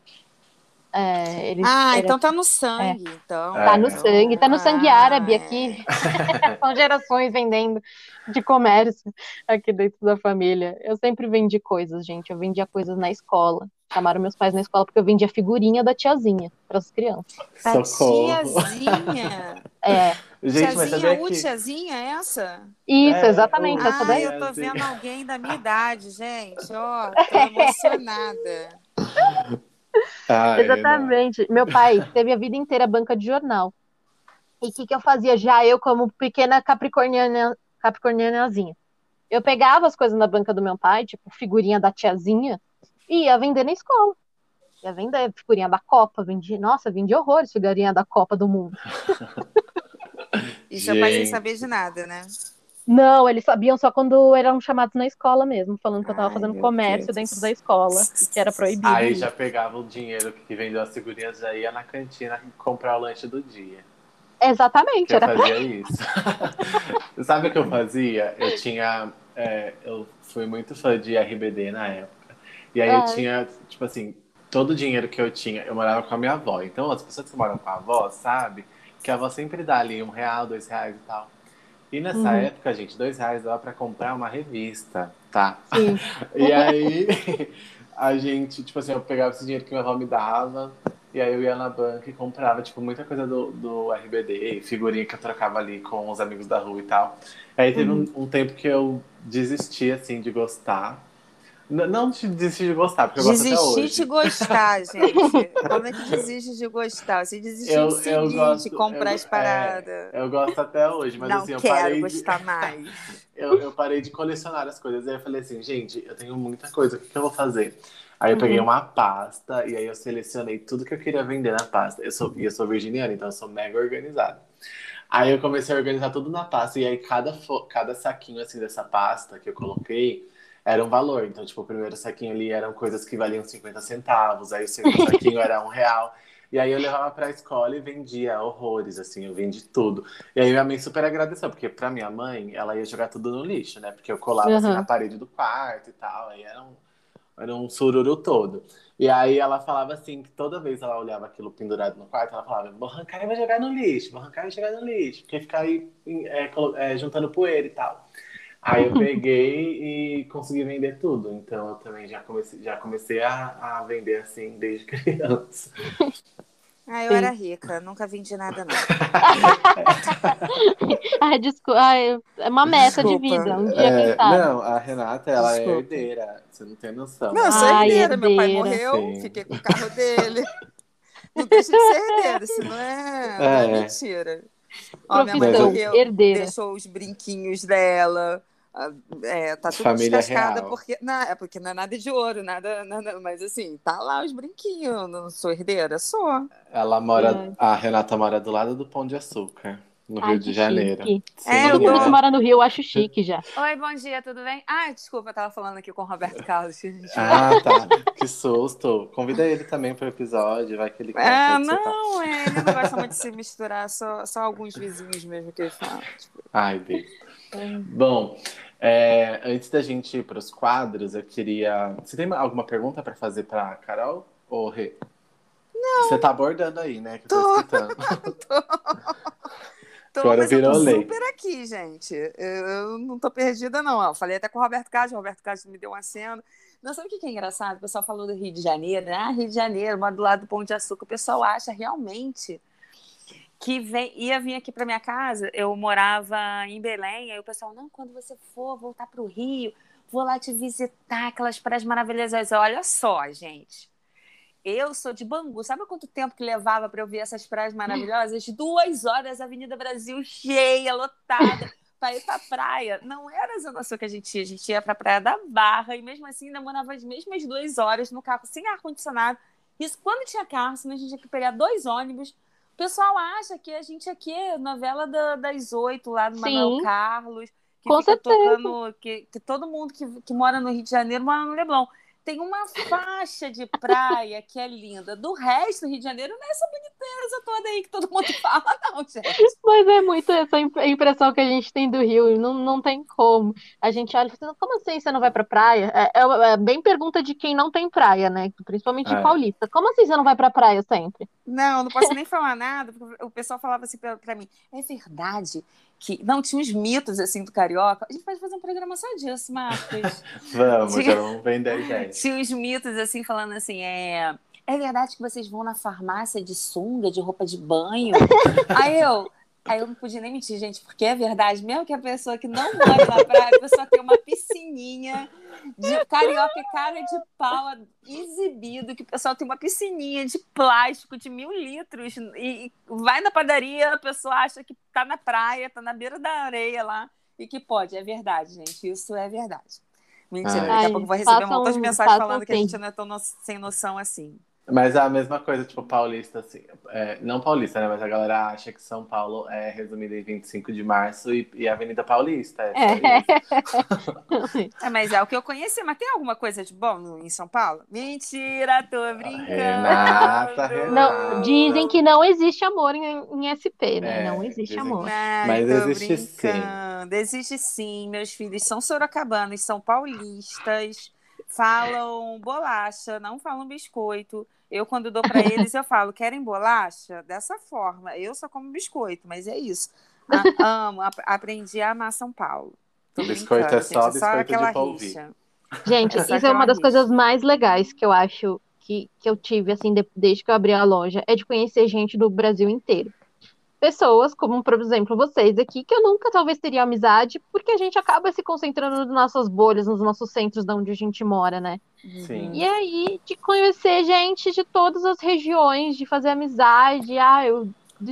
É, ah, era... então tá no sangue. É. Então. Tá no sangue, tá no sangue ah, árabe aqui. É. São gerações vendendo de comércio aqui dentro da família. Eu sempre vendi coisas, gente. Eu vendia coisas na escola. Chamaram meus pais na escola porque eu vendia figurinha da tiazinha para as crianças. Da tiazinha? é. Gente, tiazinha, mas que... tiazinha é essa? Isso, é, exatamente. Ah, essa daí. eu tô vendo alguém da minha idade, gente. Ó, tô emocionada. Ah, Exatamente. Meu pai teve a vida inteira banca de jornal. E o que, que eu fazia já eu, como pequena capricorniana, capricornianazinha? Eu pegava as coisas na banca do meu pai, tipo figurinha da tiazinha, e ia vender na escola. Ia vender figurinha da Copa, vendi, nossa, vendi horrores figurinha da Copa do Mundo. e seu pai sem saber de nada, né? Não, eles sabiam só quando eram chamados na escola mesmo, falando que eu tava Ai, fazendo comércio Deus. dentro da escola e que era proibido. Aí já pegava o dinheiro que vendeu as figurinhas, já ia na cantina comprar o lanche do dia. Exatamente, eu era fazia isso. Sabe o que eu fazia? Eu tinha. É, eu fui muito fã de RBD na época. E aí é. eu tinha, tipo assim, todo o dinheiro que eu tinha, eu morava com a minha avó. Então, as pessoas que moram com a avó, sabe? Que a avó sempre dá ali um real, dois reais e tal. E nessa uhum. época, gente, dois reais dava para comprar uma revista, tá? Sim. e aí a gente, tipo assim, eu pegava esse dinheiro que minha avó me dava, e aí eu ia na banca e comprava, tipo, muita coisa do, do RBD, figurinha que eu trocava ali com os amigos da rua e tal. Aí teve uhum. um, um tempo que eu desisti, assim, de gostar. Não desistir de gostar, porque eu gosto até hoje. Desistir de gostar, gente. Como é que desiste de gostar? Você desistiu eu, de seguir, eu gosto, de comprar eu, as paradas. É, eu gosto até hoje, mas Não assim, eu quero parei gostar de... mais. eu, eu parei de colecionar as coisas. Aí eu falei assim, gente, eu tenho muita coisa, o que, que eu vou fazer? Aí eu peguei uhum. uma pasta e aí eu selecionei tudo que eu queria vender na pasta. Eu sou, eu sou virginiana, então eu sou mega organizado. Aí eu comecei a organizar tudo na pasta, e aí cada, cada saquinho assim dessa pasta que eu coloquei era um valor. Então, tipo, o primeiro saquinho ali eram coisas que valiam 50 centavos, aí o segundo saquinho era um real. E aí eu levava pra escola e vendia horrores, assim, eu vendi tudo. E aí minha mãe super agradeceu, porque pra minha mãe, ela ia jogar tudo no lixo, né? Porque eu colava uhum. assim na parede do quarto e tal, aí era um, era um sururu todo. E aí ela falava assim, que toda vez ela olhava aquilo pendurado no quarto, ela falava, vou arrancar e vou jogar no lixo, vou arrancar e jogar no lixo, porque ficar aí é, é, juntando poeira e tal. Aí eu peguei e consegui vender tudo. Então eu também já comecei, já comecei a, a vender assim desde criança. Ah, eu Sim. era rica, nunca vendi nada, não. Ai, desculpa. Ai, é uma meta desculpa. de vida. Um dia, é, Não, a Renata, ela é desculpa. é herdeira. Você não tem noção. Não, eu sou Ai, herdeira. herdeira. Meu pai morreu, Sim. fiquei com o carro dele. Não deixa de ser herdeira, isso não é, é. Não é mentira. Ó, minha mãe morreu, herdeira. deixou os brinquinhos dela é, tá tudo Família descascada real. porque. Não, é porque não é nada de ouro, nada, nada. Mas assim, tá lá os brinquinhos. Não sou herdeira, sou. Ela mora. É. A Renata mora do lado do Pão de Açúcar. No Ai, Rio de Janeiro. É, Todo mundo que mora no Rio eu acho chique já. Oi, bom dia, tudo bem? Ah, desculpa, eu tava falando aqui com o Roberto Carlos. ah, tá. Que susto. Convida ele também pro episódio, vai que ele quer. É, não, é, ele não gosta muito de se misturar, só, só alguns vizinhos mesmo que ele fala. Tipo... Ai, beijo. Bom, É, antes da gente ir para os quadros, eu queria. Você tem alguma pergunta para fazer para Carol ou Rê? Não. Você tá abordando aí, né? Que eu tô, tô escutando. tô. tô Agora tô lei. super aqui, gente. Eu não tô perdida, não. Eu falei até com o Roberto Castro, o Roberto Castro me deu um aceno. Não, sabe o que é engraçado? O pessoal falou do Rio de Janeiro, né? Ah, Rio de Janeiro, mora do lado do Pão de Açúcar. O pessoal acha realmente que vem, ia vir aqui para minha casa. Eu morava em Belém, aí o pessoal, não, quando você for voltar para o Rio, vou lá te visitar, aquelas praias maravilhosas. Olha só, gente. Eu sou de Bangu. Sabe quanto tempo que levava para eu ver essas praias maravilhosas? Duas horas, Avenida Brasil cheia, lotada para ir para praia. Não era a Zona Sul que a gente ia, a gente ia para a Praia da Barra e mesmo assim demorava as mesmas duas horas no carro sem ar-condicionado. Isso quando tinha carro, senão a gente tinha que pegar dois ônibus. O pessoal acha que a gente aqui é novela da, das oito lá do Sim. Manuel Carlos, que Com fica certeza. tocando, que, que todo mundo que, que mora no Rio de Janeiro mora no Leblon tem uma faixa de praia que é linda. Do resto do Rio de Janeiro não é essa boniteza toda aí que todo mundo fala, não, gente. Mas é muito essa impressão que a gente tem do Rio, não, não tem como. A gente olha e fala, como assim você não vai pra praia? É, é, é bem pergunta de quem não tem praia, né? Principalmente de é. paulista. Como assim você não vai pra praia sempre? Não, não posso nem falar nada, porque o pessoal falava assim pra, pra mim, é verdade que não tinha uns mitos assim do carioca. A gente pode fazer um programa só disso, Marcos. vamos, tinha... já vamos vender. Tinha uns mitos assim falando assim, é é verdade que vocês vão na farmácia de sunga, de roupa de banho? Aí eu, Aí eu não podia nem mentir, gente, porque é verdade, mesmo que a pessoa que não mora na praia, a pessoa tem uma piscininha de carioca e cara de pau exibido, que o pessoal tem uma piscininha de plástico de mil litros e, vai na padaria, a pessoa acha que tá na praia, tá na beira da areia lá e que pode. É verdade, gente, isso é verdade. Mentira, daqui a pouco vou receber um monte de mensagens falando que a gente não é tão no... sem noção assim. Mas é a mesma coisa, tipo, paulista, assim. É, não paulista, né? Mas a galera acha que São Paulo é resumida em 25 de março e, e Avenida Paulista. É, é. é, mas é o que eu conheci. Mas tem alguma coisa de bom no, em São Paulo? Mentira, tô brincando. Renata, Renata. Não, dizem que não existe amor em, em SP, né? É, não existe amor. mas existe brincando. sim. Existe sim. Meus filhos são sorocabanos, são paulistas falam bolacha, não falam biscoito. Eu, quando dou para eles, eu falo, querem bolacha? Dessa forma. Eu só como biscoito, mas é isso. A, amo, a, aprendi a amar São Paulo. Tô biscoito é só gente, biscoito só de polvilho. Gente, é isso é uma das rixa. coisas mais legais que eu acho que, que eu tive, assim, de, desde que eu abri a loja, é de conhecer gente do Brasil inteiro pessoas, como por exemplo vocês aqui, que eu nunca talvez teria amizade, porque a gente acaba se concentrando nas nossas bolhas, nos nossos centros de onde a gente mora, né? Sim. E aí, de conhecer gente de todas as regiões, de fazer amizade, ah, eu.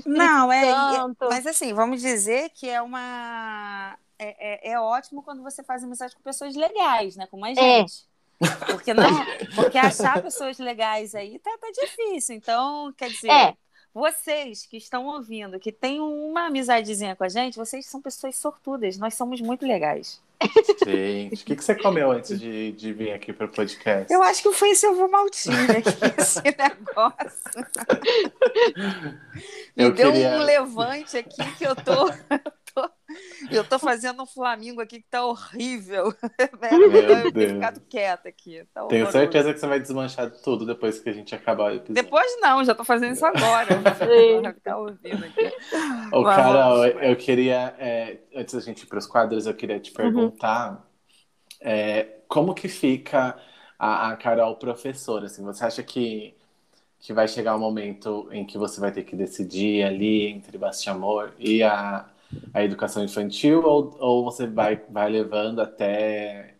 Não, é, é, mas assim, vamos dizer que é uma. É, é, é, ótimo quando você faz amizade com pessoas legais, né? Com mais é. gente. Porque não, porque achar pessoas legais aí tá, tá difícil. Então, quer dizer, é. Vocês que estão ouvindo, que têm uma amizadezinha com a gente, vocês são pessoas sortudas. Nós somos muito legais. Gente, o que, que você comeu antes de, de vir aqui para o podcast? Eu acho que foi esse ovo maltinho aqui, esse negócio. Me eu deu queria... um levante aqui que eu tô, tô, eu tô fazendo um Flamengo aqui que tá horrível. eu tenho ficado quieta aqui. Tá Tenho certeza que você vai desmanchar tudo depois que a gente acabar o episódio. Depois não, já tô fazendo isso agora. Ficar ouvindo aqui. Ô, Carol, eu queria, é, antes da gente ir para os quadros, eu queria te perguntar uhum. é, como que fica a, a Carol professora? Assim, você acha que que vai chegar um momento em que você vai ter que decidir ali entre Basti Amor e a a educação infantil ou, ou você vai, vai levando até,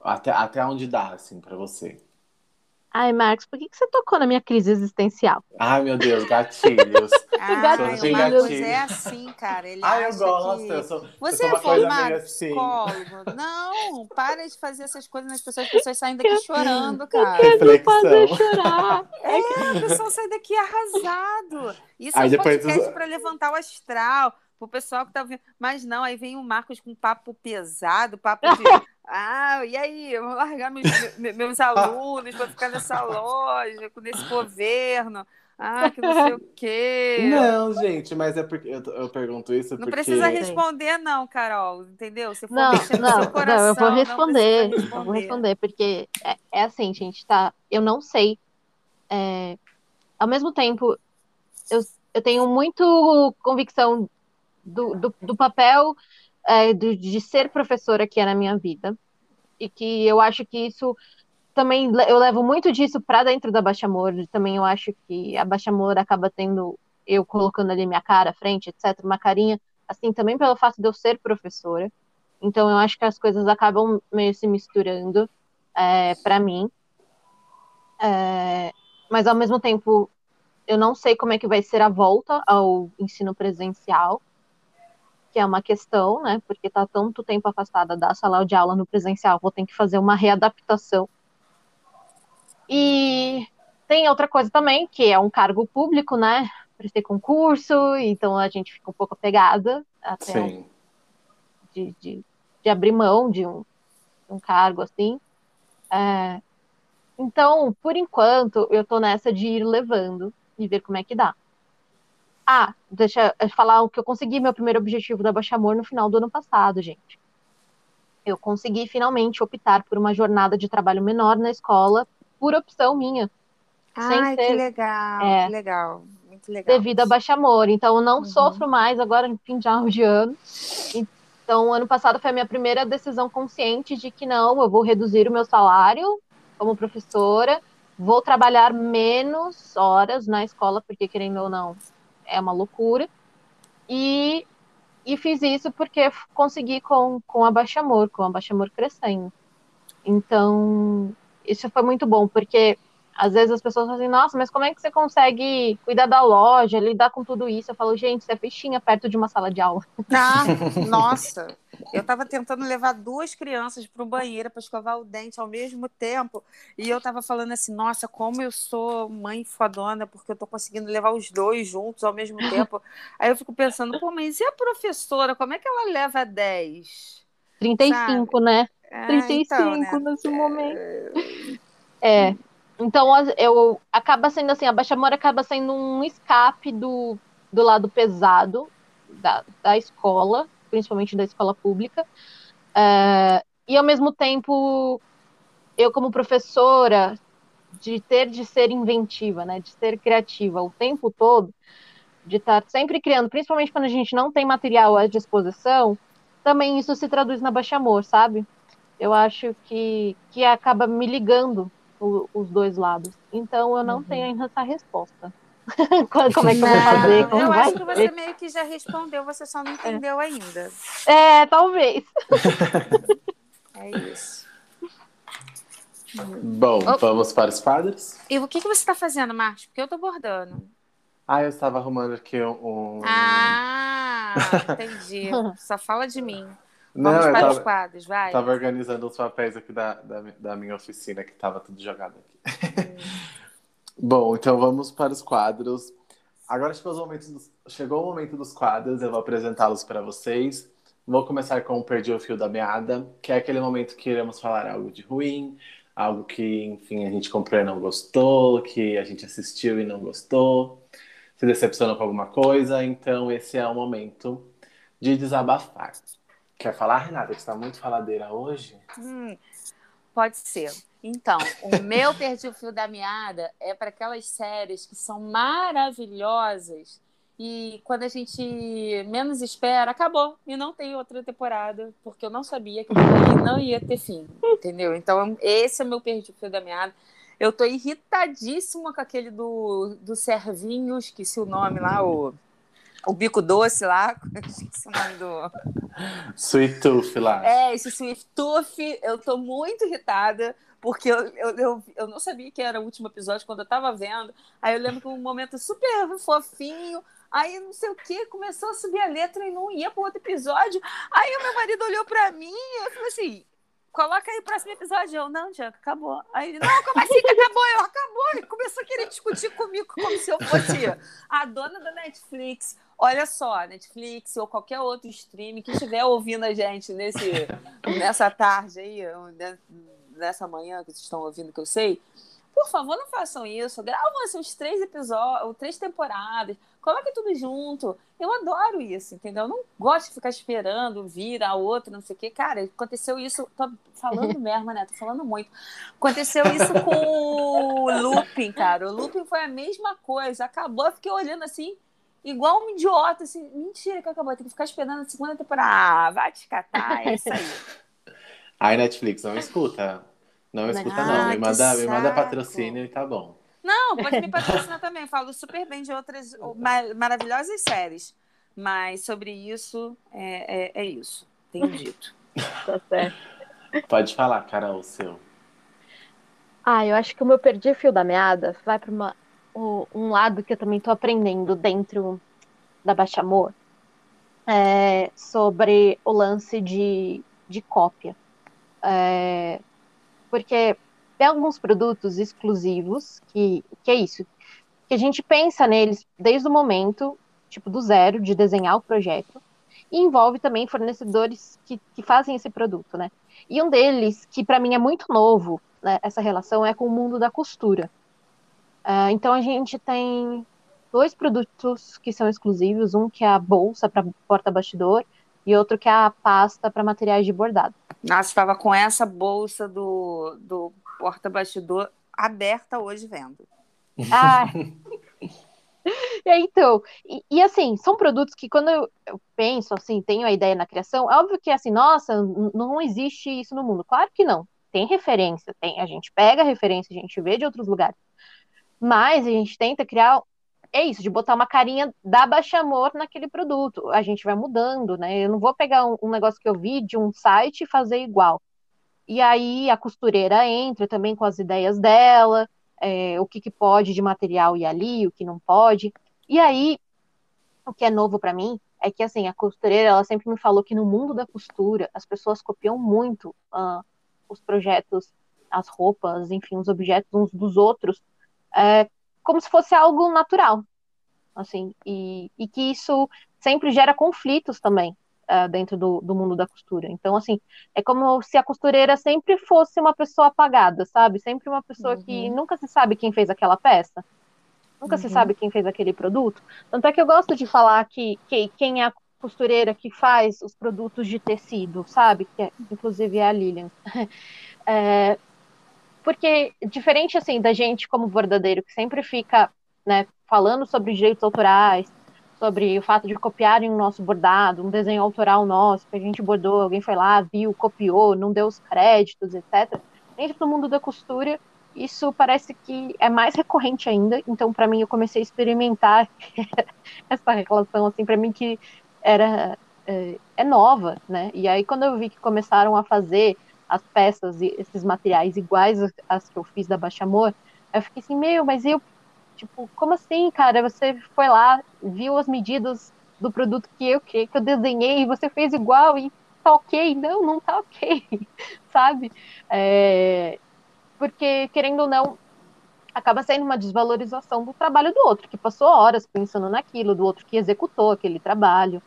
até, até onde dá, assim, para você? Ai, Marcos, por que, que você tocou na minha crise existencial? Ai, meu Deus, gatilhos. Ai, o Marcos é assim, cara. Ele Ai, eu gosto. Que... Eu sou, você eu sou é formado assim. psicólogo? Não, para de fazer essas coisas nas pessoas. As pessoas saem daqui chorando, cara. Reflexão. chorar. É, a pessoa sai daqui arrasado. Isso Aí é um podcast para levantar o astral pro pessoal que tá ouvindo. Mas não, aí vem o Marcos com papo pesado, papo de. ah, e aí? Eu vou largar meus, meus alunos para ficar nessa loja, com esse governo. Ah, que não sei o quê. Não, gente, mas é porque eu, eu pergunto isso Não porque. precisa responder, não, Carol, entendeu? Se for Não, mexer no não, seu coração, não, eu vou não responder. Eu vou responder, porque é, é assim, gente, tá? Eu não sei. é, ao mesmo tempo, eu, eu tenho muito convicção do, do, do papel é, do- de ser professora que é na minha vida. E que eu acho que isso também eu levo muito disso para dentro da Baixa Amor. Também eu acho que a Baixa Amor acaba tendo eu colocando ali minha cara à frente, etc, uma carinha, assim, também pelo fato de eu ser professora. Então eu acho que as coisas acabam meio se misturando é, para mim. É, mas ao mesmo tempo eu não sei como é que vai ser a volta ao ensino presencial, que é uma questão, né? Porque tá tanto tempo afastada da sala de aula no presencial, vou ter que fazer uma readaptação. E tem outra coisa também, que é um cargo público, né? Prestei concurso, então a gente fica um pouco apegada até de, de, de abrir mão de um, de um cargo assim. É, então, por enquanto, eu tô nessa de ir levando e ver como é que dá. Ah, deixa eu falar o que eu consegui meu primeiro objetivo da Baixa Amor no final do ano passado, gente. Eu consegui finalmente optar por uma jornada de trabalho menor na escola, por opção minha, sem Ai, que ser legal, É. que legal. Muito legal. devido a Baixa Amor. Então, eu não Uhum. sofro mais agora no fim de ano. Então, ano passado foi a minha primeira decisão consciente de que não, eu vou reduzir o meu salário como professora, vou trabalhar menos horas na escola, porque querendo ou não, é uma loucura. E, e fiz isso porque consegui com, com a Baixa Amor, com a Baixa Amor crescendo. Então, isso foi muito bom, porque às vezes as pessoas falam assim, nossa, mas como é que você consegue cuidar da loja, lidar com tudo isso? Eu falo, gente, isso é fichinha perto de uma sala de aula. Ah, nossa, eu tava tentando levar duas crianças pro banheiro para escovar o dente ao mesmo tempo, e eu tava falando assim, nossa, como eu sou mãe fodona, porque eu tô conseguindo levar os dois juntos ao mesmo tempo. Aí eu fico pensando, pô, mas e a professora, como é que ela leva 10? 35, né? É, 35 então, né? nesse momento. É. Então, eu acaba sendo assim, a Baixa Amor acaba sendo um escape do, do lado pesado da, da escola, principalmente da escola pública. É, e ao mesmo tempo, eu como professora, de ter de ser inventiva, né, de ser criativa o tempo todo, de estar sempre criando, principalmente quando a gente não tem material à disposição, também isso se traduz na Baixa Amor, sabe? Eu acho que, que acaba me ligando o- os dois lados. Então eu não Uhum. tenho ainda essa resposta. Como é que eu vou fazer? Como eu vai acho que você meio que já respondeu, você só não entendeu ainda. É, talvez. É isso. Bom, Oh. vamos para os quadros? E o que, que você está fazendo, Marcos? Porque eu tô bordando. Ah, eu estava arrumando aqui um. Ah, entendi. Só fala de mim. Vamos para os tava, quadros, vai. tava organizando os papéis aqui da, da, da minha oficina, que tava tudo jogado aqui. Bom, então vamos para os quadros. Agora chegou, os momentos dos- chegou o momento dos quadros, eu vou apresentá-los para vocês. Vou começar com o Perdi o Fio da Meada, que é aquele momento que iremos falar algo de ruim, algo que, enfim, a gente comprou e não gostou, que a gente assistiu e não gostou, se decepcionou com alguma coisa. Então, esse é o momento de desabafar. Quer falar, Renata, que está muito faladeira hoje? Hum, pode ser. Então, o meu Perdi o Fio da Meada é para aquelas séries que são maravilhosas e quando a gente menos espera, acabou e não tem outra temporada, porque eu não sabia que não ia ter fim, entendeu? Então, esse é o meu Perdi o Fio da Meada. Eu tô irritadíssima com aquele do, do Servinho, esqueci o nome lá, o, o Bico Doce lá, esqueci o nome do... Sweet Tooth lá. É, esse Swift Tooth, eu tô muito irritada, porque eu, eu, eu, eu não sabia que era o último episódio quando eu tava vendo. Aí eu lembro que um momento super fofinho, aí não sei o que, começou a subir a letra e não ia pro outro episódio. Aí o meu marido olhou pra mim e eu falei assim. Coloca aí o próximo episódio. Eu, não, Diego, acabou. Aí ele, não, como assim que acabou? Eu, acabou. Ele começou a querer discutir comigo como se eu fosse a dona da Netflix. Olha só, Netflix ou qualquer outro stream que estiver ouvindo a gente nesse, nessa tarde aí, nessa manhã que vocês estão ouvindo, que eu sei, Por favor, não façam isso. Gravam assim, uns três episódios, três temporadas. Coloquem tudo junto. Eu adoro isso, entendeu? Eu não gosto de ficar esperando vir a outra, não sei o quê. Cara, aconteceu isso. Tô falando mesmo, né? Tô falando muito. Aconteceu isso com o Looping, cara. O Looping foi a mesma coisa. Acabou, eu fiquei olhando assim, igual um idiota, assim. Mentira que acabou. Tem que ficar esperando a segunda temporada. Ah, vai te catar, é isso aí. Aí, Netflix, não escuta. Não escuta, não. Ah, Me que manda, me manda patrocínio e tá bom. Não, pode me patrocinar também. Falo super bem de outras ma- maravilhosas séries. Mas sobre isso, é, é, é isso. Tenho dito. Tá certo. Pode falar, Carol, o seu. Ah, eu acho que o meu perdi fio da meada vai para um lado que eu também tô aprendendo dentro da Baixa Amor, é sobre o lance de, de cópia. É, porque tem alguns produtos exclusivos que, que é isso, que a gente pensa neles desde o momento, tipo, do zero, de desenhar o projeto, e envolve também fornecedores que, que fazem esse produto, né? E um deles, que para mim é muito novo, né, essa relação, é com o mundo da costura. Ah, então a gente tem dois produtos que são exclusivos, um que é a bolsa para porta-bastidor e outro que é a pasta para materiais de bordado. Nossa, estava com essa bolsa do, do porta-bastidor aberta hoje vendo. Ah, é, então, e, e, assim, são produtos que quando eu, eu, penso, assim, tenho a ideia na criação, é óbvio que assim, nossa, não existe isso no mundo. Claro que não. Tem referência, tem, a gente pega a referência, a gente vê de outros lugares. Mas a gente tenta criar, é isso, de botar uma carinha da Baixa Amor naquele produto. A gente vai mudando, né? Eu não vou pegar um, um negócio que eu vi de um site e fazer igual. E aí a costureira entra também com as ideias dela, é, o que, que pode de material ir ali, o que não pode. E aí, o que é novo para mim é que assim a costureira ela sempre me falou que no mundo da costura as pessoas copiam muito uh, os projetos, as roupas, enfim, os objetos uns dos outros, é, como se fosse algo natural, assim, e, e que isso sempre gera conflitos também. Uh, dentro do, do mundo da costura. Então, assim, é como se a costureira sempre fosse uma pessoa apagada, sabe? Sempre uma pessoa uhum. que nunca se sabe quem fez aquela peça. Nunca uhum. se sabe quem fez aquele produto. Tanto é que eu gosto de falar que, que quem é a costureira que faz os produtos de tecido, sabe? Que é, inclusive é a Lilian. É, porque, diferente assim da gente como bordadeiro, que sempre fica né, falando sobre direitos autorais, sobre o fato de copiarem o nosso bordado, um desenho autoral nosso, que a gente bordou, alguém foi lá, viu, copiou, não deu os créditos, etc. Dentro do mundo da costura, isso parece que é mais recorrente ainda. Então, para mim, eu comecei a experimentar essa relação, assim, para mim que era é, é, nova, né? E aí, quando eu vi que começaram a fazer as peças e esses materiais iguais às que eu fiz da Baixa Amor, eu fiquei assim, meu, mas eu Tipo, como assim, cara? Você foi lá, viu as medidas do produto que eu, que, que eu desenhei e você fez igual e tá ok? Não, não tá ok, sabe? É, porque, querendo ou não, acaba sendo uma desvalorização do trabalho do outro, que passou horas pensando naquilo, do outro que executou aquele trabalho.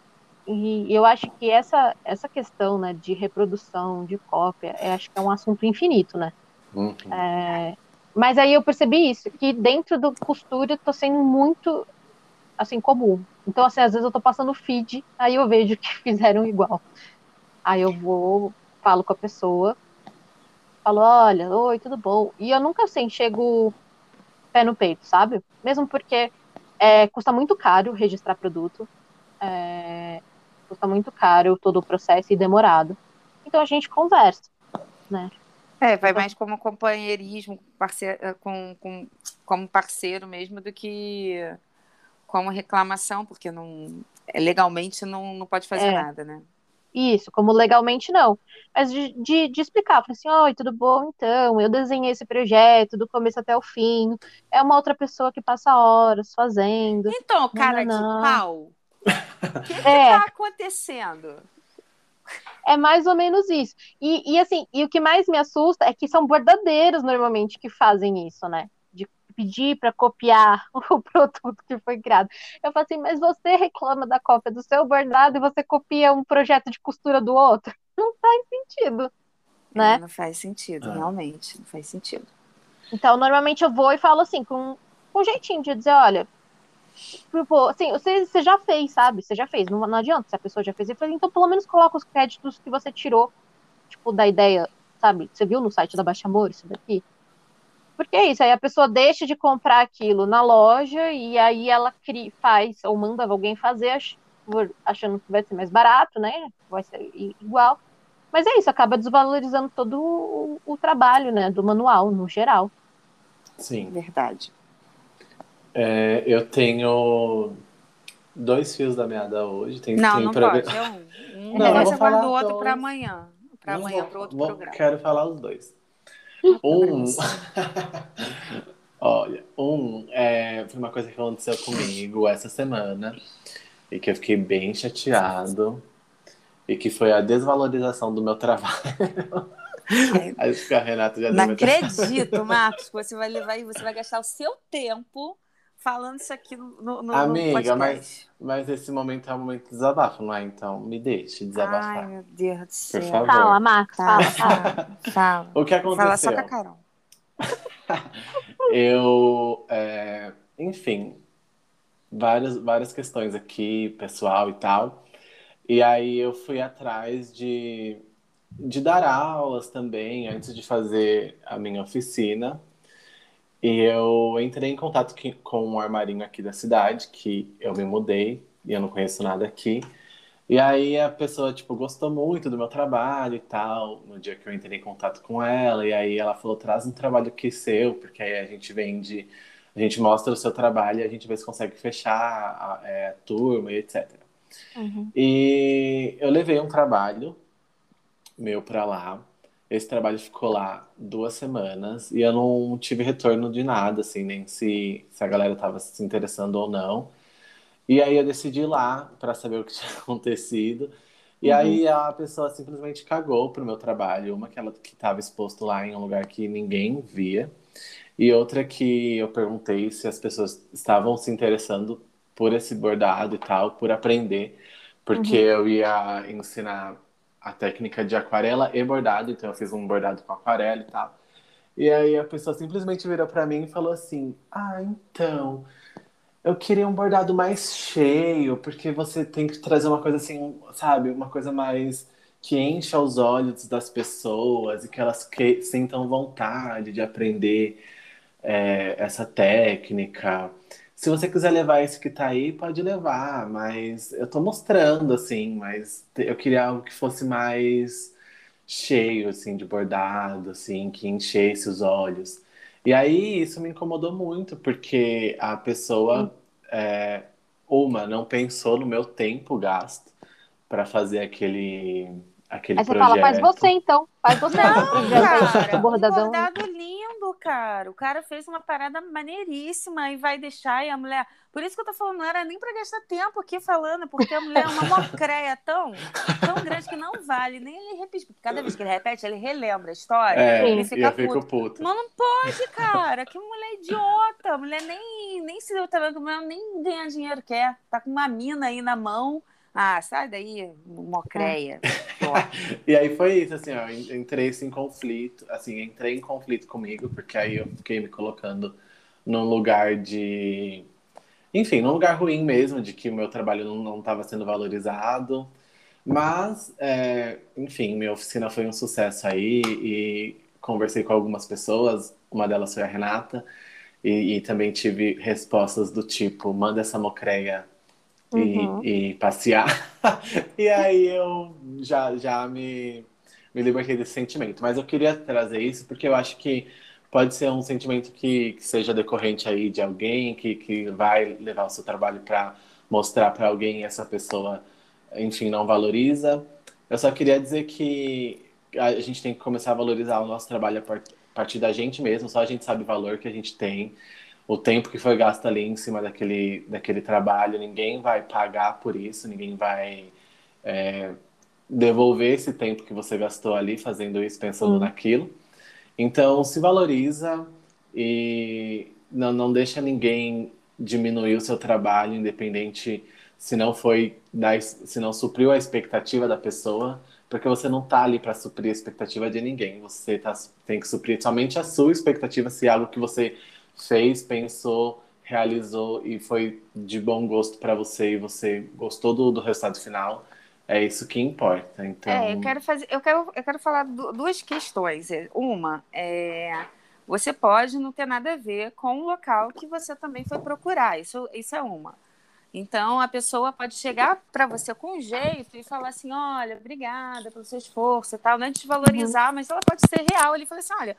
E eu acho que essa, essa questão né, de reprodução, de cópia, eu acho que é um assunto infinito, né? Uhum. É, mas aí eu percebi isso, que dentro do costura tô sendo muito, assim, comum. Então, assim, às vezes eu tô passando feed, aí eu vejo que fizeram igual. Aí eu vou, falo com a pessoa, falo, olha, oi, tudo bom? E eu nunca, assim, chego pé no peito, sabe? Mesmo porque é, custa muito caro registrar produto, é, custa muito caro todo o processo e demorado. Então a gente conversa, né? É, vai mais como companheirismo, parceiro, com, com, como parceiro mesmo, do que como reclamação, porque não legalmente não, não pode fazer É. nada, né? Isso, como legalmente não. Mas de, de, de explicar, falar assim, oi, tudo bom? Então, eu desenhei esse projeto do começo até o fim. É uma outra pessoa que passa horas fazendo. Então, cara não, de não. pau, o que, que É. tá acontecendo? É mais ou menos isso. E, e assim, e o que mais me assusta é que são bordadeiros normalmente que fazem isso, né? De pedir para copiar o produto que foi criado. Eu falo assim, mas você reclama da cópia do seu bordado e você copia um projeto de costura do outro? Não faz sentido, É, né? não faz sentido, Ah. realmente, não faz sentido. Então, normalmente eu vou e falo assim, com um jeitinho de dizer, olha, tipo, assim, você, você já fez, sabe? Você já fez, não, não adianta se a pessoa já fez. Eu falei, então pelo menos coloca os créditos que você tirou, tipo, da ideia, sabe? Você viu no site da Baixa Amor isso daqui? Porque é isso, aí a pessoa deixa de comprar aquilo na loja e aí ela cria, faz ou manda alguém fazer achando que vai ser mais barato, né? Vai ser igual. Mas é isso, acaba desvalorizando todo o, o trabalho, né, do manual, no geral. Sim. Verdade. É, eu tenho dois fios da meada hoje. Tem, não, tem não progra- pode. É um. Um Não, negócio o outro para amanhã. Para amanhã, para outro vou- programa. Quero falar os dois. Um. Olha, um é, foi uma coisa que aconteceu comigo essa semana e que eu fiquei bem chateado e que foi a desvalorização do meu trabalho. Acho que a Renata já Não acredito, Marcos, que você vai levar e você vai gastar o seu tempo falando isso aqui no, no, Amiga, podcast. mas, mas esse momento é um momento de desabafo, não é? Então me deixe desabafar. Ai, meu Deus do céu. favor. Fala, Marcos, Tá, fala, fala. fala. O que Fala só aconteceu? com a Carol. Eu, é, enfim, várias, várias questões aqui, pessoal e tal. E aí eu fui atrás de, de dar aulas também, antes de fazer a minha oficina. E eu entrei em contato que- com um armarinho aqui da cidade, que eu me mudei e eu não conheço nada aqui. E aí a pessoa, tipo, gostou muito do meu trabalho e tal, no dia que eu entrei em contato com ela, e aí ela falou, traz um trabalho aqui seu, porque aí a gente vende, a gente mostra o seu trabalho e a gente vê se consegue fechar a, é, a turma e etc. Uhum. E eu levei um trabalho meu pra lá. Esse trabalho ficou lá duas semanas e eu não tive retorno de nada, assim, nem se, se a galera tava se interessando ou não. E aí eu decidi ir lá para saber o que tinha acontecido. E Uhum. aí a pessoa simplesmente cagou pro meu trabalho. Uma que ela que estava exposto lá em um lugar que ninguém via. E outra que eu perguntei se as pessoas estavam se interessando por esse bordado e tal, por aprender. Porque eu ia ensinar a técnica de aquarela e bordado, então eu fiz um bordado com aquarela e tal. E aí a pessoa simplesmente virou para mim e falou assim: Ah, então, eu queria um bordado mais cheio, porque você tem que trazer uma coisa assim, sabe? Uma coisa mais que encha os olhos das pessoas e que elas que- sintam vontade de aprender é, essa técnica. Se você quiser levar esse que tá aí, pode levar, mas eu tô mostrando, assim, mas eu queria algo que fosse mais cheio, assim, de bordado, assim, que enchesse os olhos. E aí isso me incomodou muito, porque a pessoa, é, uma, não pensou no meu tempo gasto para fazer aquele, aquele Aí você fala, faz projeto. você então. Faz você projeto aí, Cara, bordadão. bordado cara. O cara fez uma parada maneiríssima e vai deixar e a mulher. Por isso que eu tô falando, não era nem pra gastar tempo aqui falando, porque a mulher é uma mocreia tão, tão grande que não vale nem ele. Porque cada vez que ele repete, ele relembra a história, É, ele fica puto. puto. Mas não pode, cara. Que mulher idiota. A mulher nem, nem se deu trabalho, nem ganhar dinheiro quer. Tá com uma mina aí na mão. Ah, sai daí, mocreia. E aí foi isso, assim, ó, entrei assim, em conflito, assim, entrei em conflito comigo, porque aí eu fiquei me colocando num lugar de, enfim, num lugar ruim mesmo, de que o meu trabalho não estava sendo valorizado, mas, é, enfim, minha oficina foi um sucesso aí e conversei com algumas pessoas, uma delas foi a Renata, e, e também tive respostas do tipo, manda essa mocreia Uhum. e passear. e aí eu já, já me, me libertei desse sentimento. Mas eu queria trazer isso porque eu acho que pode ser um sentimento que, que seja decorrente aí de alguém que, que vai levar o seu trabalho para mostrar para alguém e essa pessoa, enfim, não valoriza. Eu só queria dizer que a gente tem que começar a valorizar o nosso trabalho a partir da gente mesmo, só a gente sabe o valor que a gente tem o tempo que foi gasto ali em cima daquele, daquele trabalho, ninguém vai pagar por isso, ninguém vai é, devolver esse tempo que você gastou ali fazendo isso, pensando Sim. naquilo. Então, se valoriza e não, não deixa ninguém diminuir o seu trabalho, independente se não foi, da, se não supriu a expectativa da pessoa, porque você não tá ali para suprir a expectativa de ninguém. Você tá, tem que suprir somente a sua expectativa se é algo que você fez, pensou, realizou e foi de bom gosto para você e você gostou do, do resultado final. É isso que importa. Então... É, eu quero fazer, eu quero, eu quero falar duas questões. Uma é você pode não ter nada a ver com o local que você também foi procurar. Isso, isso é uma. Então, a pessoa pode chegar para você com jeito e falar assim: olha, obrigada pelo seu esforço e tal, não é desvalorizar, uhum. mas ela pode ser real. Ele fala assim: olha,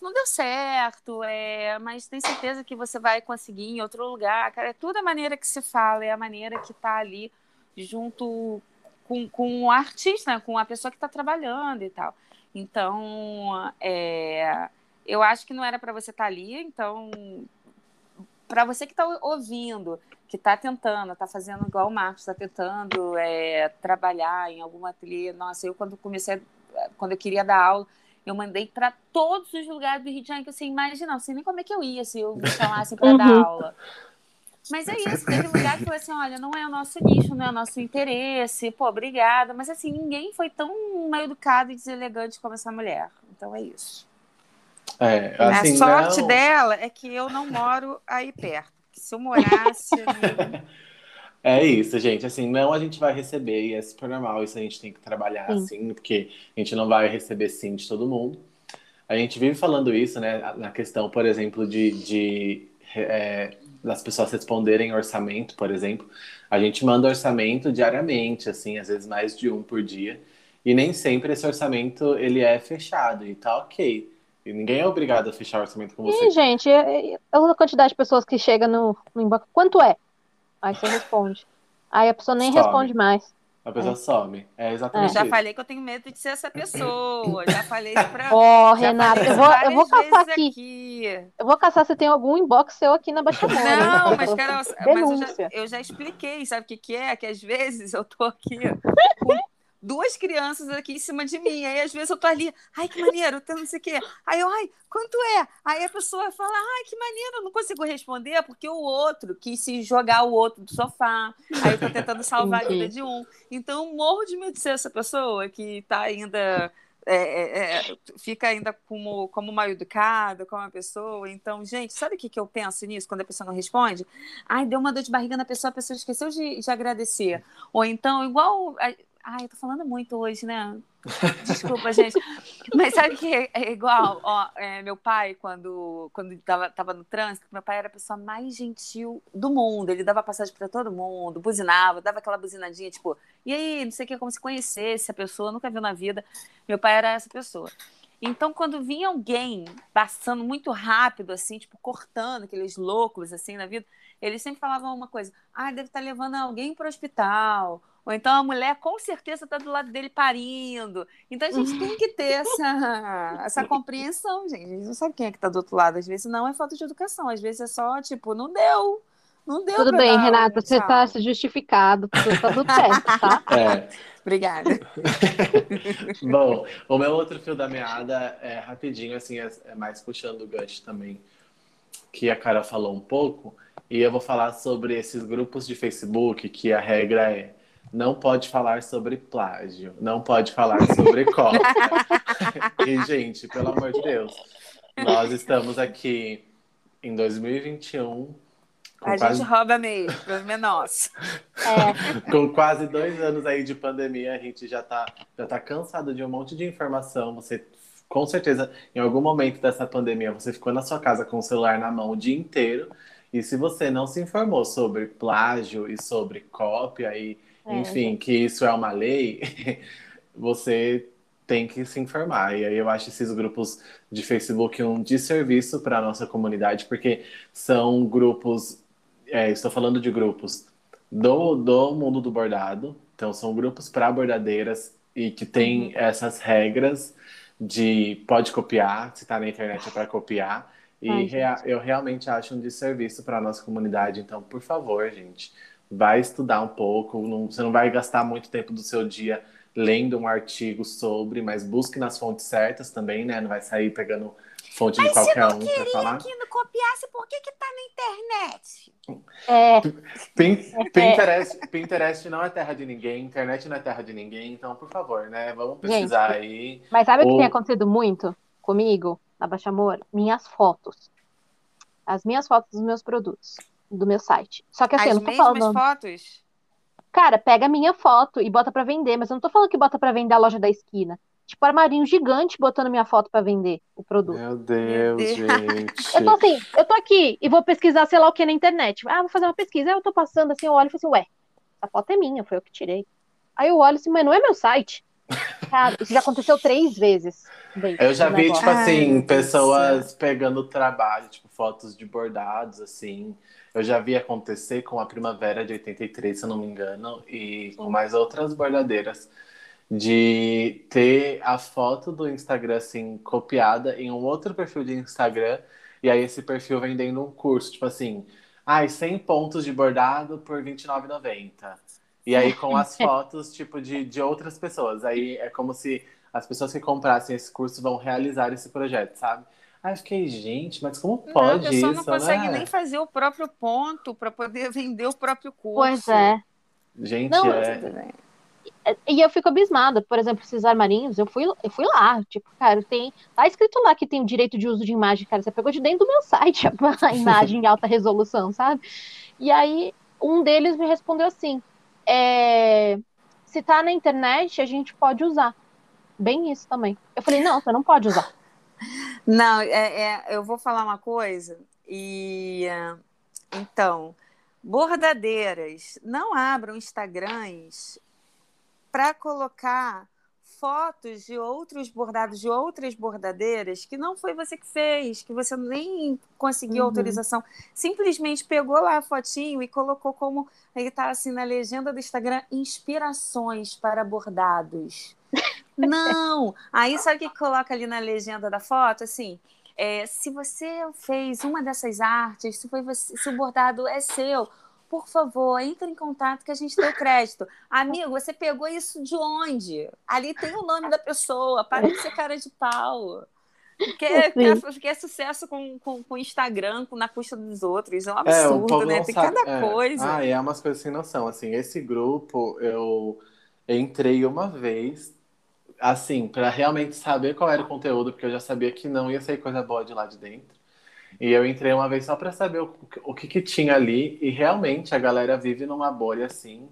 não deu certo, é, mas tem certeza que você vai conseguir em outro lugar. Cara, é tudo a maneira que se fala, é a maneira que está ali junto com, com o artista, né, com a pessoa que está trabalhando e tal. Então, é, eu acho que não era para você estar tá ali, então para você que está ouvindo, que está tentando, está fazendo igual o Marcos, está tentando é, trabalhar em algum ateliê. Nossa, eu quando comecei, quando eu queria dar aula, eu mandei para todos os lugares do Rio de Janeiro que você imagina, não sei nem como é que eu ia se eu me chamasse para uhum. dar aula. Mas é isso, teve lugar que falou assim, olha, não é o nosso nicho, não é o nosso interesse, pô, obrigada. Mas assim, ninguém foi tão mal educado e deselegante como essa mulher. Então é isso. É, assim, a sorte não... dela é que eu não moro aí perto. Se eu morasse. É isso, gente. Assim, não a gente vai receber, e é super normal. Isso a gente tem que trabalhar sim. assim, porque a gente não vai receber sim de todo mundo. A gente vive falando isso, né? Na questão, por exemplo, de, de é, das pessoas responderem orçamento, por exemplo. A gente manda orçamento diariamente, assim, às vezes mais de um por dia. E nem sempre esse orçamento ele é fechado, e tá ok. E ninguém é obrigado a fechar o orçamento com você. E, gente, é, é a quantidade de pessoas que chega no, no inbox, quanto é? Aí você responde. Aí a pessoa nem some. responde mais. A pessoa é. some. É exatamente. Eu já falei que eu tenho medo de ser essa pessoa. Já falei isso pra. Ó, oh, Renata, eu vou, eu vou caçar aqui. aqui. Eu vou caçar se tem algum inbox seu aqui na Baixa Não, mas, cara, mas eu, já, eu já expliquei, sabe o que, que é? Que às vezes eu tô aqui com duas crianças aqui em cima de mim. Aí às vezes eu tô ali, ai que maneiro, não sei o quê. Aí eu, ai, quanto é? Aí a pessoa fala, ai que maneiro, eu não consigo responder porque o outro quis se jogar o outro do sofá. Aí eu tô tentando salvar a vida de um. Então morro de medo de ser essa pessoa que tá ainda. É, é, é, fica ainda como, como mal educada, como uma pessoa. Então, gente, sabe o que, que eu penso nisso quando a pessoa não responde? Ai, deu uma dor de barriga na pessoa, a pessoa esqueceu de, de agradecer. Ou então, igual Ai, eu tô falando muito hoje, né? Desculpa, gente. Mas sabe que é, é igual? Ó, é, meu pai, quando, quando tava, tava no trânsito, meu pai era a pessoa mais gentil do mundo. Ele dava passagem para todo mundo, buzinava, dava aquela buzinadinha, tipo, e aí, não sei o que, como se conhecesse a pessoa, nunca viu na vida. Meu pai era essa pessoa. Então, quando vinha alguém passando muito rápido, assim, tipo, cortando aqueles loucos, assim, na vida, ele sempre falava uma coisa: ah, deve estar tá levando alguém para o hospital ou então a mulher com certeza está do lado dele parindo. Então a gente tem que ter essa, essa compreensão, gente. A gente não sabe quem é que está do outro lado. Às vezes não é falta de educação, às vezes é só, tipo, não deu. Não deu Tudo bem, Renata, você está justificado, está tudo certo, tá? É. Obrigada. Bom, o meu outro fio da meada é rapidinho, assim, é, é mais puxando o gancho também, que a cara falou um pouco, e eu vou falar sobre esses grupos de Facebook que a regra é não pode falar sobre plágio, não pode falar sobre cópia. e, gente, pelo amor de Deus, nós estamos aqui em 2021. A quase... gente rouba mesmo, o problema é nosso. É. com quase dois anos aí de pandemia, a gente já tá, já tá cansado de um monte de informação. Você, com certeza, em algum momento dessa pandemia, você ficou na sua casa com o celular na mão o dia inteiro. E se você não se informou sobre plágio e sobre cópia e é, enfim, que isso é uma lei, você tem que se informar. E aí eu acho esses grupos de Facebook um desserviço para a nossa comunidade, porque são grupos, é, estou falando de grupos do, do mundo do bordado, então são grupos para bordadeiras e que tem uhum. essas regras de pode copiar, se está na internet é para copiar. E Ai, rea eu realmente acho um desserviço para a nossa comunidade. Então, por favor, gente, vai estudar um pouco, não, você não vai gastar muito tempo do seu dia lendo um artigo sobre, mas busque nas fontes certas também, né? Não vai sair pegando fonte Mas de qualquer se não um queria falar. que não copiasse, por que que tá na internet? É, Pin- Pinterest, Pinterest não é terra de ninguém, internet não é terra de ninguém, então, por favor, né? Vamos pesquisar aí. mas sabe o que tem acontecido muito comigo, na Baixa Amor? Minhas fotos. As minhas fotos dos meus produtos, do meu site. Só que assim, eu As não tô falando. fotos? Cara, pega a minha foto e bota pra vender, mas eu não tô falando que bota pra vender a loja da esquina. Tipo, armarinho gigante botando minha foto pra vender o produto. Meu Deus, Deus. gente. Eu tô assim, eu tô aqui e vou pesquisar sei lá o que na internet. Ah, vou fazer uma pesquisa. Aí eu tô passando assim, eu olho e falo assim, ué, essa foto é minha, foi eu que tirei. Aí eu olho assim, mas não é meu site. Cara, isso já aconteceu três vezes. Bem, Eu já vi, negócio. tipo Ai, assim, Deus do pessoas pegando trabalho, tipo, fotos de bordados, assim. Eu já vi acontecer com a Primavera de 83, se eu não me engano, e com mais outras bordadeiras, de ter a foto do Instagram, assim, copiada em um outro perfil de Instagram, e aí esse perfil vendendo um curso, tipo assim, ai, 100 pontos de bordado por R$29,90. E aí com as fotos, tipo, de, de outras pessoas. Aí é como se as pessoas que comprassem esse curso vão realizar esse projeto, sabe? Aí eu fiquei, gente, mas como Não, pode a pessoa isso, não consegue né? nem fazer o próprio ponto para poder vender o próprio curso. Pois é. Gente, Não, é... E eu fico abismada. Por exemplo, esses armarinhos, eu fui, eu fui lá. Tipo, cara, tem. Tá escrito lá que tem o direito de uso de imagem, cara. Você pegou de dentro do meu site a, a imagem em alta resolução, sabe? E aí, um deles me respondeu assim: é, se tá na internet, a gente pode usar. Bem isso também. Eu falei, não, você não pode usar. Não, é, é, eu vou falar uma coisa e então, bordadeiras, não abram Instagrams para colocar fotos de outros bordados de outras bordadeiras que não foi você que fez, que você nem conseguiu Uhum. autorização, simplesmente pegou lá a fotinho e colocou como ele tá assim na legenda do Instagram, inspirações para bordados. Não! Aí sabe o que que coloca ali na legenda da foto? Assim, é, se você fez uma dessas artes, se, foi você- se o bordado é seu, por favor, entre em contato que a gente deu crédito. Amigo, você pegou isso de onde? Ali tem o nome da pessoa, para de ser cara de pau. Quer, quer, quer sucesso com, com, com Instagram, com, na custa dos outros. É um É, absurdo, povo né? Tem sabe. cada é. coisa. Ah, é umas coisas sem noção. Assim, esse grupo eu entrei uma vez, assim, para realmente saber qual era o conteúdo, porque eu já sabia que não ia sair coisa boa de lá de dentro. E eu entrei uma vez só para saber o, o que que tinha ali, e realmente a galera vive numa bolha assim,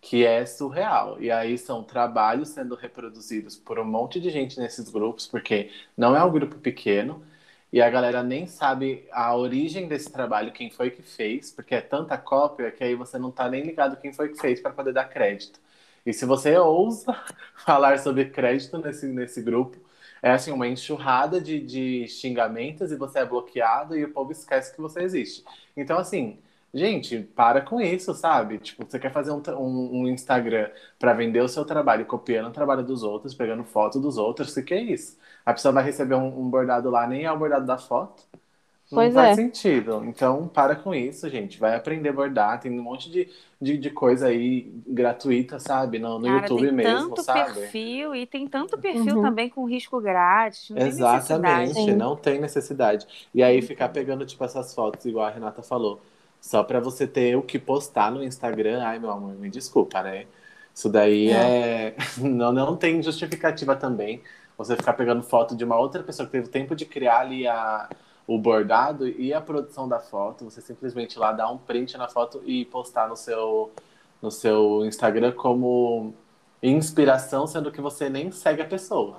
que é surreal. E aí são trabalhos sendo reproduzidos por um monte de gente nesses grupos, porque não é um grupo pequeno. E a galera nem sabe a origem desse trabalho, quem foi que fez, porque é tanta cópia que aí você não tá nem ligado quem foi que fez para poder dar crédito. E se você ousa falar sobre crédito nesse, nesse grupo, é assim, uma enxurrada de, de xingamentos e você é bloqueado e o povo esquece que você existe. Então, assim, gente, para com isso, sabe? Tipo, você quer fazer um, um, um Instagram para vender o seu trabalho, copiando o trabalho dos outros, pegando foto dos outros, o que é isso? A pessoa vai receber um, um bordado lá, nem é o bordado da foto. Não Pois faz é. sentido. Então, para com isso, gente. Vai aprender a bordar. Tem um monte de, de, de coisa aí gratuita, sabe? No, no Cara, YouTube tem mesmo, tanto sabe? perfil e tem tanto perfil Uhum. também com risco grátis. Não tem Exatamente. Sim. não tem necessidade. E aí ficar pegando, tipo, essas fotos, igual a Renata falou, só pra você ter o que postar no Instagram, ai, meu amor, me desculpa, né? Isso daí é. Não, não tem justificativa também. Você ficar pegando foto de uma outra pessoa que teve tempo de criar ali a, o bordado e a produção da foto, você simplesmente lá dar um print na foto e postar no seu, no seu Instagram como inspiração, sendo que você nem segue a pessoa.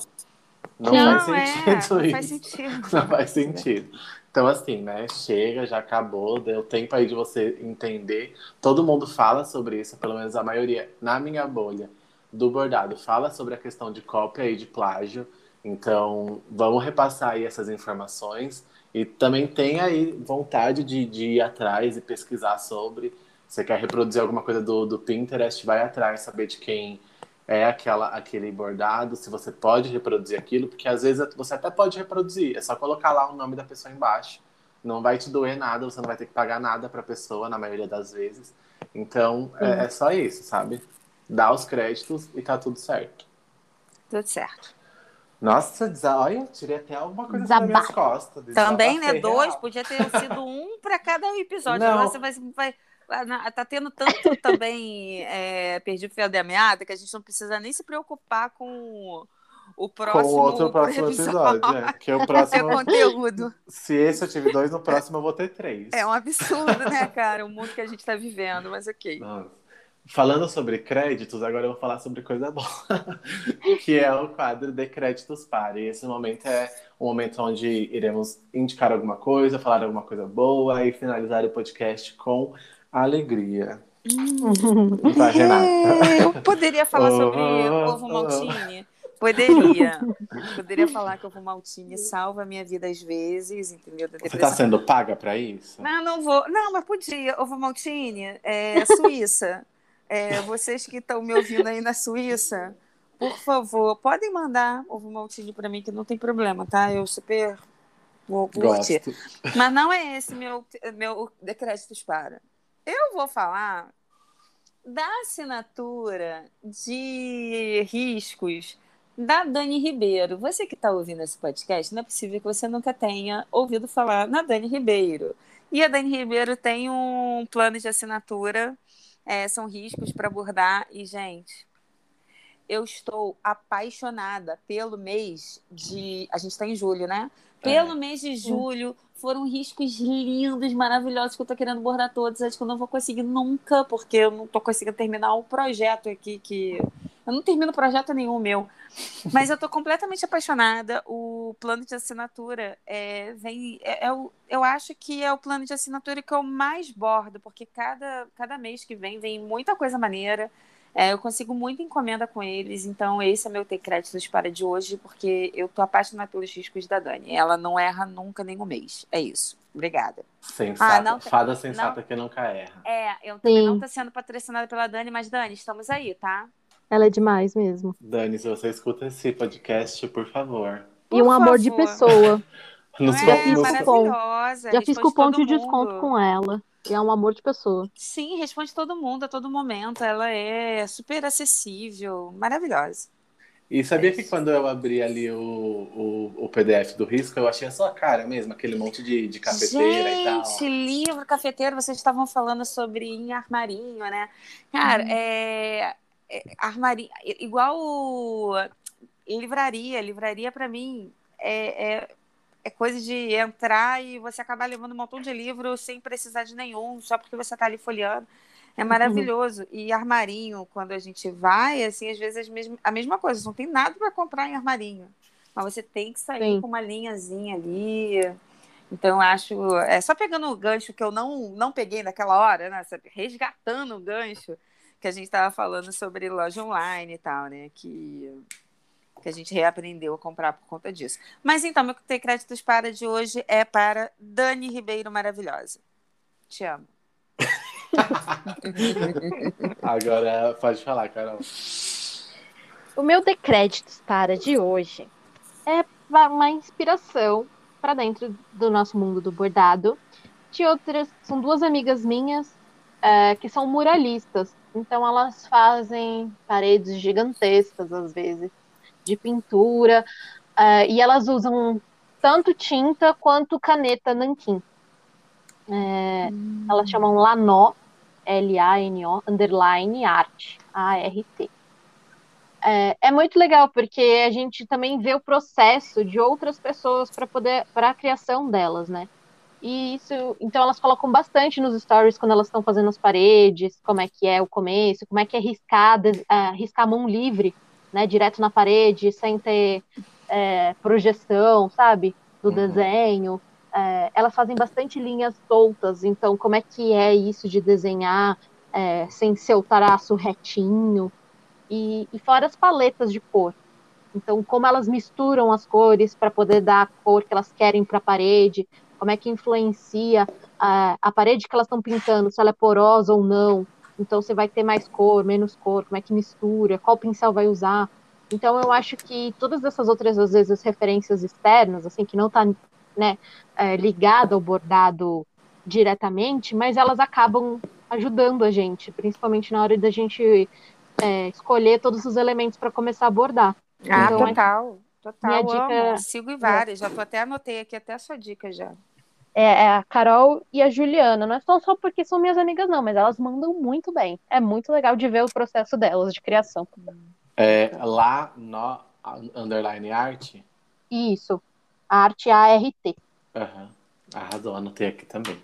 Não, Não, faz é, sentido não isso. faz sentido. Não faz sentido. Então, assim, né? Chega, já acabou, deu tempo aí de você entender. Todo mundo fala sobre isso, pelo menos a maioria, na minha bolha do bordado, fala sobre a questão de cópia e de plágio. Então, vamos repassar aí essas informações. E também tem aí vontade de, de ir atrás e pesquisar sobre. Você quer reproduzir alguma coisa do, do Pinterest, vai atrás, saber de quem é aquela, aquele bordado, se você pode reproduzir aquilo, porque às vezes você até pode reproduzir, é só colocar lá o nome da pessoa embaixo. Não vai te doer nada, você não vai ter que pagar nada para a pessoa, na maioria das vezes. Então, é, é só isso, sabe? Dá os créditos e tá tudo certo. Tudo certo. Nossa, olha, tirei até alguma coisa das minhas costas. Também, né? Dois, podia ter sido um para cada episódio. Não. Agora você vai, vai. Tá tendo tanto também é, perdi o fio da meada que a gente não precisa nem se preocupar com o próximo. Com o outro próximo episódio, episódio é, que é o próximo. É conteúdo. Se esse eu tive dois, no próximo eu vou ter três. É um absurdo, né, cara? O mundo que a gente está vivendo, mas ok. Nossa. Falando sobre créditos, agora eu vou falar sobre coisa boa, que é o quadro de créditos para. E esse momento é um momento onde iremos indicar alguma coisa, falar alguma coisa boa e finalizar o podcast com alegria. Hum. Vai, Renata. Eu poderia falar sobre ovo maltine? Poderia. Poderia falar que ovo maltine salva a minha vida às vezes, entendeu? Você está sendo paga para isso? Não, não vou. Não, mas podia. Ovo maltine é Suíça. É, vocês que estão me ouvindo aí na Suíça, por favor, podem mandar ovo maltine para mim, que não tem problema, tá? Eu super vou curtir. Mas não é esse meu, meu decreto para. Eu vou falar da assinatura de riscos da Dani Ribeiro. Você que está ouvindo esse podcast, não é possível que você nunca tenha ouvido falar na Dani Ribeiro. E a Dani Ribeiro tem um plano de assinatura é, são riscos para abordar. E, gente, eu estou apaixonada pelo mês de. A gente está em julho, né? Pelo é. mês de julho, foram riscos lindos, maravilhosos, que eu estou querendo bordar todos. Acho que eu não vou conseguir nunca, porque eu não estou conseguindo terminar o projeto aqui. que Eu não termino projeto nenhum meu. Mas eu estou completamente apaixonada. O plano de assinatura é, vem. É, é, o, eu acho que é o plano de assinatura que eu mais bordo, porque cada, cada mês que vem, vem muita coisa maneira. É, eu consigo muita encomenda com eles, então esse é meu ter créditos para de hoje, porque eu tô apaixonada pelos discos da Dani. Ela não erra nunca nem um mês. É isso. Obrigada. Sensata. Ah, não, Fada sensata não, que nunca erra. É, eu também não tô sendo patrocinada pela Dani, mas Dani, estamos aí, tá? Ela é demais mesmo. Dani, se você escuta esse podcast, por favor. Por e um favor. amor de pessoa. Nos, é, nos... maravilhosa. Já fiz cupom de desconto com ela. E é um amor de pessoa. Sim, responde todo mundo, a todo momento. Ela é super acessível, maravilhosa. E sabia é que quando eu abri ali o, o, o, PDF do risco, eu achei a sua cara mesmo, aquele monte de, de cafeteira Gente, e tal. Gente, livro cafeteiro, vocês estavam falando sobre em armarinho, né? Cara, hum. é, é, armarinho, igual livraria, livraria para mim é, é é coisa de entrar e você acabar levando um montão de livro sem precisar de nenhum, só porque você está ali folheando. É uhum. maravilhoso. Uhum. E armarinho, quando a gente vai, assim, às vezes a mesma coisa, não tem nada para comprar em armarinho. Mas você tem que sair Sim. com uma linhazinha ali. Então, eu acho. É só pegando o gancho que eu não, não peguei naquela hora, né? Resgatando o gancho que a gente estava falando sobre loja online e tal, né? Que que a gente reaprendeu a comprar por conta disso. Mas então, meu ter créditos para de hoje é para Dani Ribeiro Maravilhosa. Te amo. Agora pode falar, Carol. O meu decréditos para de hoje é uma inspiração para dentro do nosso mundo do bordado. De outras, são duas amigas minhas é, que são muralistas. Então elas fazem paredes gigantescas às vezes de pintura, uh, e elas usam tanto tinta quanto caneta nanquim. É, hum. Elas chamam Lanó, L-A-N-O, underline art, A-R-T. É, é, muito legal porque a gente também vê o processo de outras pessoas para poder para a criação delas, né? E isso, então elas colocam bastante nos stories quando elas estão fazendo as paredes, como é que é o começo, como é que é riscar, uh, riscar a mão livre né, direto na parede, sem ter é, projeção, sabe, do uhum. desenho. É, elas fazem bastante linhas soltas, então como é que é isso de desenhar é, sem ser o traço retinho? E, e fora as paletas de cor. Então, como elas misturam as cores para poder dar a cor que elas querem para a parede, como é que influencia a, a parede que elas estão pintando, se ela é porosa ou não, então você vai ter mais cor, menos cor, como é que mistura, qual pincel vai usar. Então eu acho que todas essas outras, às vezes, referências externas, assim, que não está né, é, ligada ao bordado diretamente, mas elas acabam ajudando a gente, principalmente na hora da gente é, escolher todos os elementos para começar a bordar. Ah, então, total. Total, Minha amo. dica- Sigo em várias. Já tô até anotei aqui até a sua dica já. É, é a Carol e a Juliana. Não é só, só porque são minhas amigas, não, mas elas mandam muito bem. É muito legal de ver o processo delas de criação. É, lá no underline arte. Isso. Arte A-R-T. Aham. Arrasou, anotei aqui também.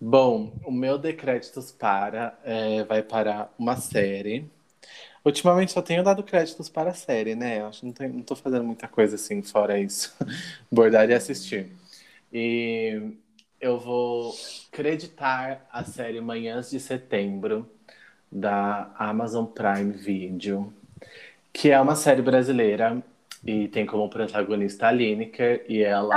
Bom, o meu decréditos para é, vai para uma série. Ultimamente só tenho dado créditos para a série, né? Eu acho que não, tenho- não tô fazendo muita coisa assim fora isso. Bordar e assistir. E eu vou creditar a série Manhãs de Setembro da Amazon Prime Video, que é uma série brasileira e tem como protagonista a Lineker e ela.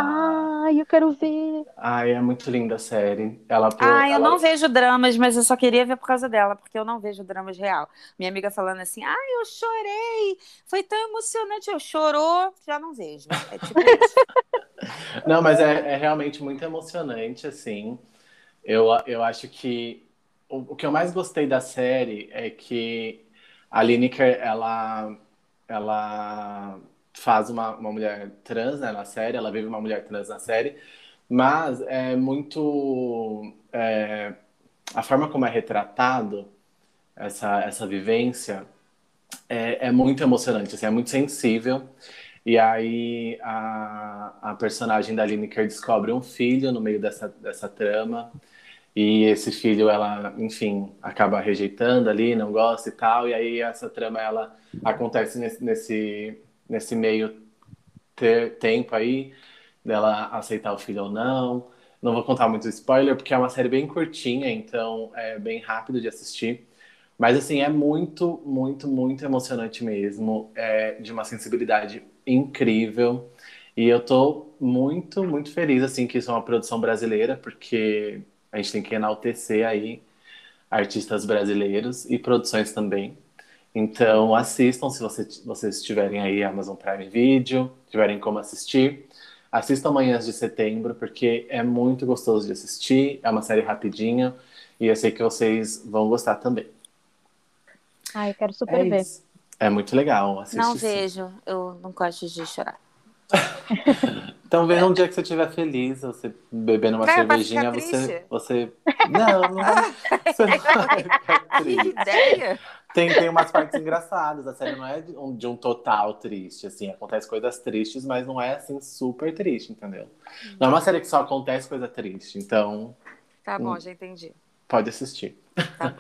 Ai, eu quero ver. Ai, é muito linda a série. Ela, Ah, eu ela- não vejo dramas, mas eu só queria ver por causa dela, porque eu não vejo dramas real. Minha amiga falando assim, ai, eu chorei, foi tão emocionante. Eu chorou, já não vejo. É tipo isso. Não, mas é, é realmente muito emocionante, assim. Eu, eu acho que o, o que eu mais gostei da série é que a Lineker, ela, ela faz uma, uma mulher trans, né, na série, ela vive uma mulher trans na série, mas é muito... é, a forma como é retratado essa, essa vivência é, é muito emocionante, assim, é muito sensível. E aí a, a personagem da Lineker descobre um filho no meio dessa, dessa trama. E esse filho, ela, enfim, acaba rejeitando ali, não gosta e tal. E aí essa trama, ela acontece nesse, nesse, nesse meio ter, tempo aí, dela aceitar o filho ou não. Não vou contar muito spoiler, porque é uma série bem curtinha, então é bem rápido de assistir. Mas, assim, é muito, muito, muito emocionante mesmo. É de uma sensibilidade incrível. E eu tô muito, muito feliz, assim, que isso é uma produção brasileira, porque a gente tem que enaltecer aí artistas brasileiros e produções também. Então, assistam se você, vocês tiverem aí Amazon Prime Video, tiverem como assistir. Assistam Manhãs de Setembro, porque é muito gostoso de assistir, é uma série rapidinha, e eu sei que vocês vão gostar também. Ai, eu quero super É ver. isso. É muito legal, assiste Não sim. vejo, eu não gosto de chorar. Então, vê um dia que você estiver feliz, você bebendo uma cervejinha, você, você. Não, não. Você não vai ficar Que triste. ideia! Tem, tem umas partes engraçadas. A série não é de um, de um total triste, assim. Acontece coisas tristes, mas não é, assim, super triste, entendeu? Não é uma série que só acontece coisa triste. Então, Tá bom, Hum. já entendi. pode assistir. Tá.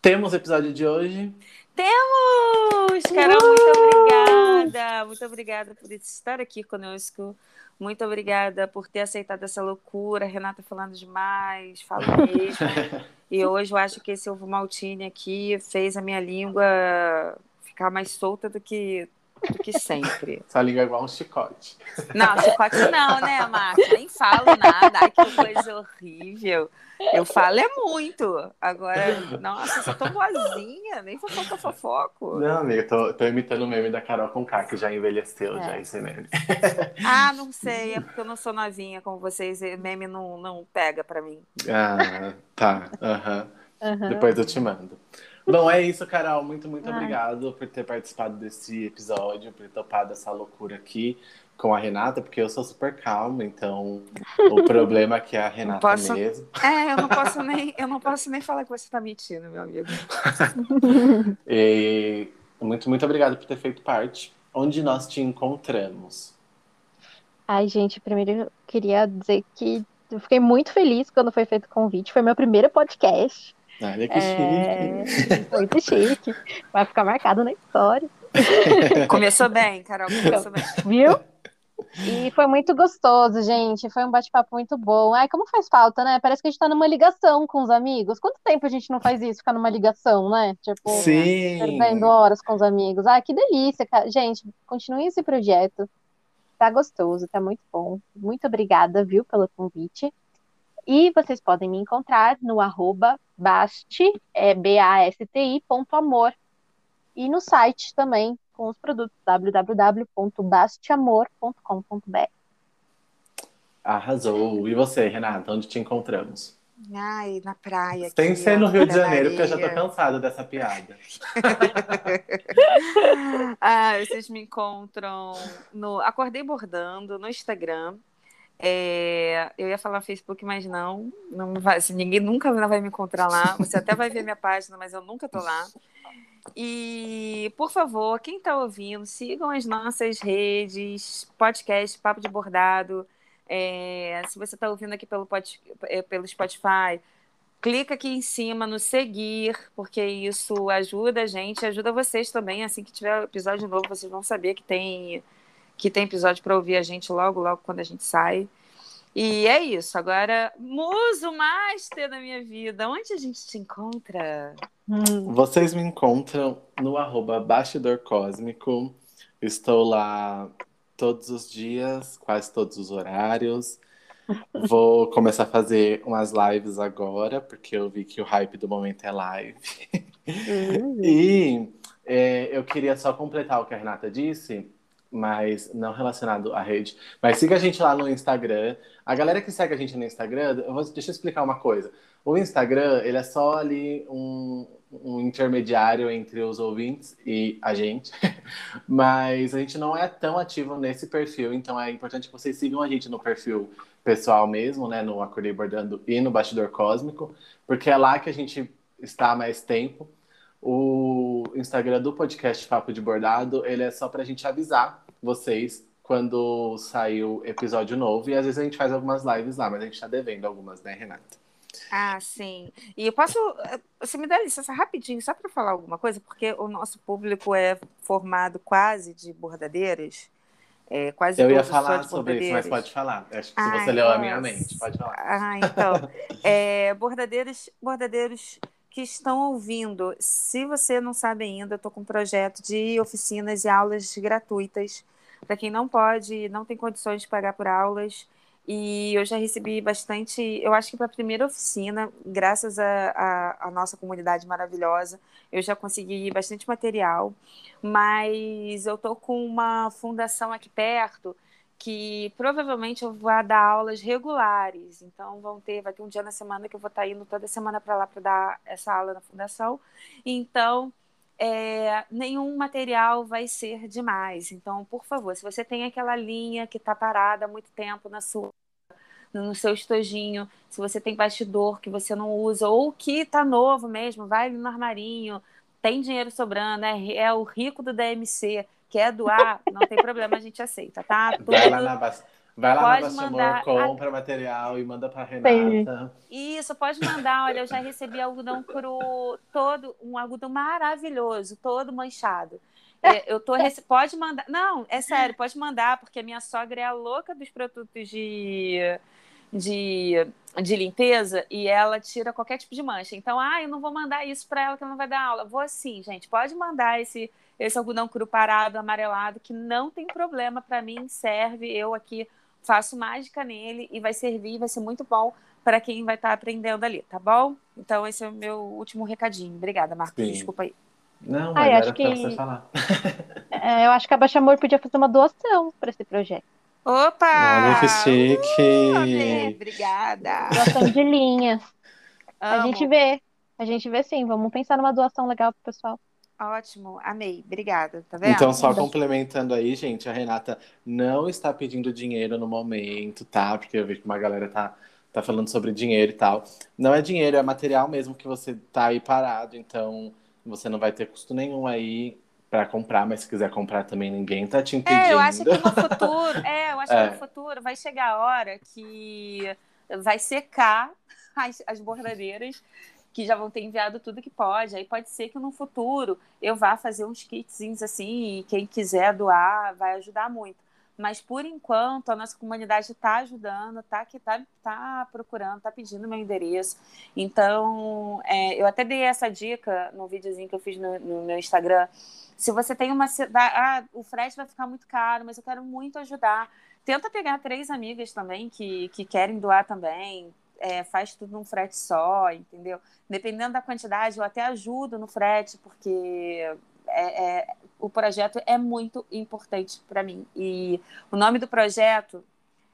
Temos o episódio de hoje. Temos! Carol, muito obrigada! Muito obrigada por estar aqui conosco. Muito obrigada por ter aceitado essa loucura. Renata falando demais, falo mesmo. E hoje eu acho que esse ovo maltine aqui fez a minha língua ficar mais solta do que, do que sempre. Essa língua é igual um chicote. Não, chicote não, né, Marcos? Nem falo nada. Ai, que coisa horrível. Eu falo é muito. Agora, nossa, eu sou tão boazinha. Nem fofoca, fofoco. Não, amiga, tô, tô imitando o meme da Carol com K, que já envelheceu, É. já esse meme. Ah, não sei. É porque eu não sou novinha como vocês. Meme não, não pega pra mim. Ah, tá. Aham. Aham. Depois eu te mando. Bom, é isso, Carol. Muito, muito Ai. obrigado por ter participado desse episódio, por ter topado essa loucura aqui com a Renata, porque eu sou super calma, então o problema é que é a Renata posso- mesmo. É, eu não posso nem, eu não posso nem falar que você tá mentindo, meu amigo. E muito, muito obrigado por ter feito parte. Onde nós te encontramos? Ai, gente, primeiro eu queria dizer que eu fiquei muito feliz quando foi feito o convite. Foi meu primeiro podcast. Olha que É, chique. muito chique. Vai ficar marcado na história. Começou bem, Carol, começou bem. Viu? E foi muito gostoso, gente. Foi um bate-papo muito bom. Ai, como faz falta, né? Parece que a gente tá numa ligação com os amigos. Quanto tempo a gente não faz isso, ficar numa ligação, né? Tipo, Sim. perdendo horas com os amigos. Ai, que delícia, cara. Gente, continue esse projeto. Tá gostoso, tá muito bom. Muito obrigada, viu, pelo convite. E vocês podem me encontrar no arroba basti, é B-A-S-T-I, ponto amor. E no site também, com os produtos, www.bastiamor.com.br. Arrasou. E você, Renata, onde te encontramos? Ai, na praia. Tem que ser no Rio de Janeiro, porque eu já tô cansada dessa piada. Ah, vocês me encontram no Acordei Bordando, no Instagram. É, eu ia falar Facebook, mas não. não vai, assim, ninguém nunca vai me encontrar lá. Você até vai ver minha página, mas eu nunca tô lá. E, por favor, quem está ouvindo, sigam as nossas redes, podcast Papo de Bordado. É, se você está ouvindo aqui pelo, é, pelo Spotify, clica aqui em cima no seguir, porque isso ajuda a gente, ajuda vocês também. Assim que tiver episódio novo, vocês vão saber que tem que tem episódio para ouvir a gente logo, logo quando a gente sai. E é isso. Agora, muso master da minha vida, onde a gente te encontra? Vocês me encontram no arroba Bastidor Cósmico. Estou lá todos os dias, quase todos os horários. Vou começar a fazer umas lives agora, porque eu vi que o hype do momento é live. Hum. E é, eu queria só completar o que a Renata disse, mas não relacionado à rede. Mas siga a gente lá no Instagram. A galera que segue a gente no Instagram, eu vou- deixa eu explicar uma coisa. O Instagram, ele é só ali um, um intermediário entre os ouvintes e a gente. Mas a gente não é tão ativo nesse perfil, então é importante que vocês sigam a gente no perfil pessoal mesmo, né? No Acordei Bordando e no Bastidor Cósmico, porque é lá que a gente está mais tempo. O Instagram do podcast Papo de Bordado, ele é só pra gente avisar vocês quando sair o episódio novo. E às vezes a gente faz algumas lives lá, mas a gente tá devendo algumas, né, Renata? Ah, sim. E eu posso. Você me dá licença rapidinho, só para falar alguma coisa, porque o nosso público é formado quase de bordadeiras. É, quase Eu ia falar sobre isso, mas pode falar. Acho que se Ai, você leu a minha mente, pode falar. Ah, então. É, bordadeiros, bordadeiros que estão ouvindo, se você não sabe ainda, eu estou com um projeto de oficinas e aulas gratuitas para quem não pode, não tem condições de pagar por aulas. E eu já recebi bastante, eu acho que para a primeira oficina, graças à nossa comunidade maravilhosa, eu já consegui bastante material. Mas eu estou com uma fundação aqui perto que provavelmente eu vou dar aulas regulares. Então vão ter, vai ter um dia na semana que eu vou estar indo toda semana para lá para dar essa aula na fundação. Então é, nenhum material vai ser demais. Então, por favor, se você tem aquela linha que está parada há muito tempo na sua no seu estojinho, se você tem bastidor que você não usa, ou que está novo mesmo, vai no armarinho, tem dinheiro sobrando, é, é o rico do DMC, quer doar, não tem problema, a gente aceita, tá? Tudo... Vai lá na, Bas- vai lá Pode na Bastamor, compra material e manda pra Renata. Isso, pode mandar. Olha, eu já recebi algodão cru todo, um algodão maravilhoso, todo manchado. É, Eu tô rece... Pode mandar. Não, é sério, pode mandar, porque a minha sogra é a louca dos produtos de, de, de limpeza e ela tira qualquer tipo de mancha. Então, ah, eu não vou mandar isso para ela que ela não vai dar aula. Vou sim, gente. Pode mandar esse, esse algodão cru parado, amarelado, que não tem problema para mim, serve. Eu aqui faço mágica nele e vai servir, vai ser muito bom para quem vai estar aprendendo ali, tá bom? Então, esse é o meu último recadinho. Obrigada, Marcos. Sim. Desculpa aí. Não, mas acho era que- você falar. É, eu acho que a Baixa Amor podia fazer uma doação para esse projeto. Opa! Olha que chique! Amei, Obrigada. Doação de linhas. A Amo. gente vê. A gente vê sim. Vamos pensar numa doação legal pro pessoal. Ótimo, amei. Obrigada. Tá vendo? Então, só complementando aí, gente, a Renata não está pedindo dinheiro no momento, tá? Porque eu vejo que uma galera tá, tá falando sobre dinheiro e tal. Não é dinheiro, é material mesmo que você tá aí parado, então você não vai ter custo nenhum aí pra comprar, mas se quiser comprar também, ninguém tá te impedindo. É, eu acho que no futuro, é, eu acho É. que no futuro vai chegar a hora que vai secar as, as bordadeiras que já vão ter enviado tudo que pode. Aí pode ser que no futuro eu vá fazer uns kitzinhos assim e quem quiser doar vai ajudar muito. Mas por enquanto a nossa comunidade está ajudando, tá que tá, tá procurando, tá pedindo meu endereço. Então é, eu até dei essa dica no videozinho que eu fiz no, no meu Instagram. Se você tem uma cidade, ah, o frete vai ficar muito caro, mas eu quero muito ajudar. Tenta pegar três amigas também que, que querem doar também. É, faz tudo num frete só, entendeu? Dependendo da quantidade, eu até ajudo no frete, porque é, é, o projeto é muito importante para mim. E o nome do projeto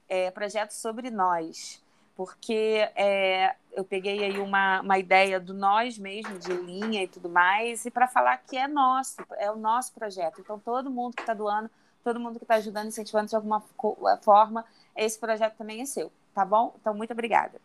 é Projeto Sobre Nós, porque é, eu peguei aí uma, uma ideia do nós mesmo, de linha e tudo mais, e para falar que é nosso, é o nosso projeto. Então, todo mundo que está doando, todo mundo que está ajudando, incentivando de alguma forma, esse projeto também é seu, tá bom? Então, muito obrigada.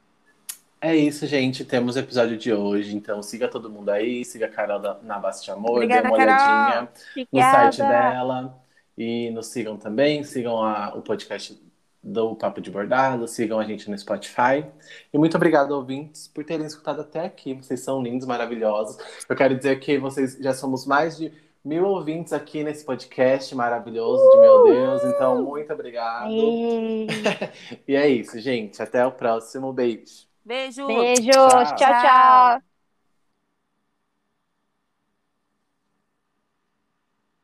É isso, gente. Temos o episódio de hoje. Então, siga todo mundo aí. Siga a Carol na Base de Amor. Obrigada, dê uma Carol. olhadinha Obrigada. no site dela. E nos sigam também. Sigam a- o podcast do Papo de Bordado. Sigam a gente no Spotify. E muito obrigado, ouvintes, por terem escutado até aqui. Vocês são lindos, maravilhosos. Eu quero dizer que vocês já somos mais de mil ouvintes aqui nesse podcast maravilhoso de meu Deus. Então, muito obrigado. E é isso, gente. Até o próximo. Beijo. Beijo! Beijos, Tchau. tchau, Tchau. tchau.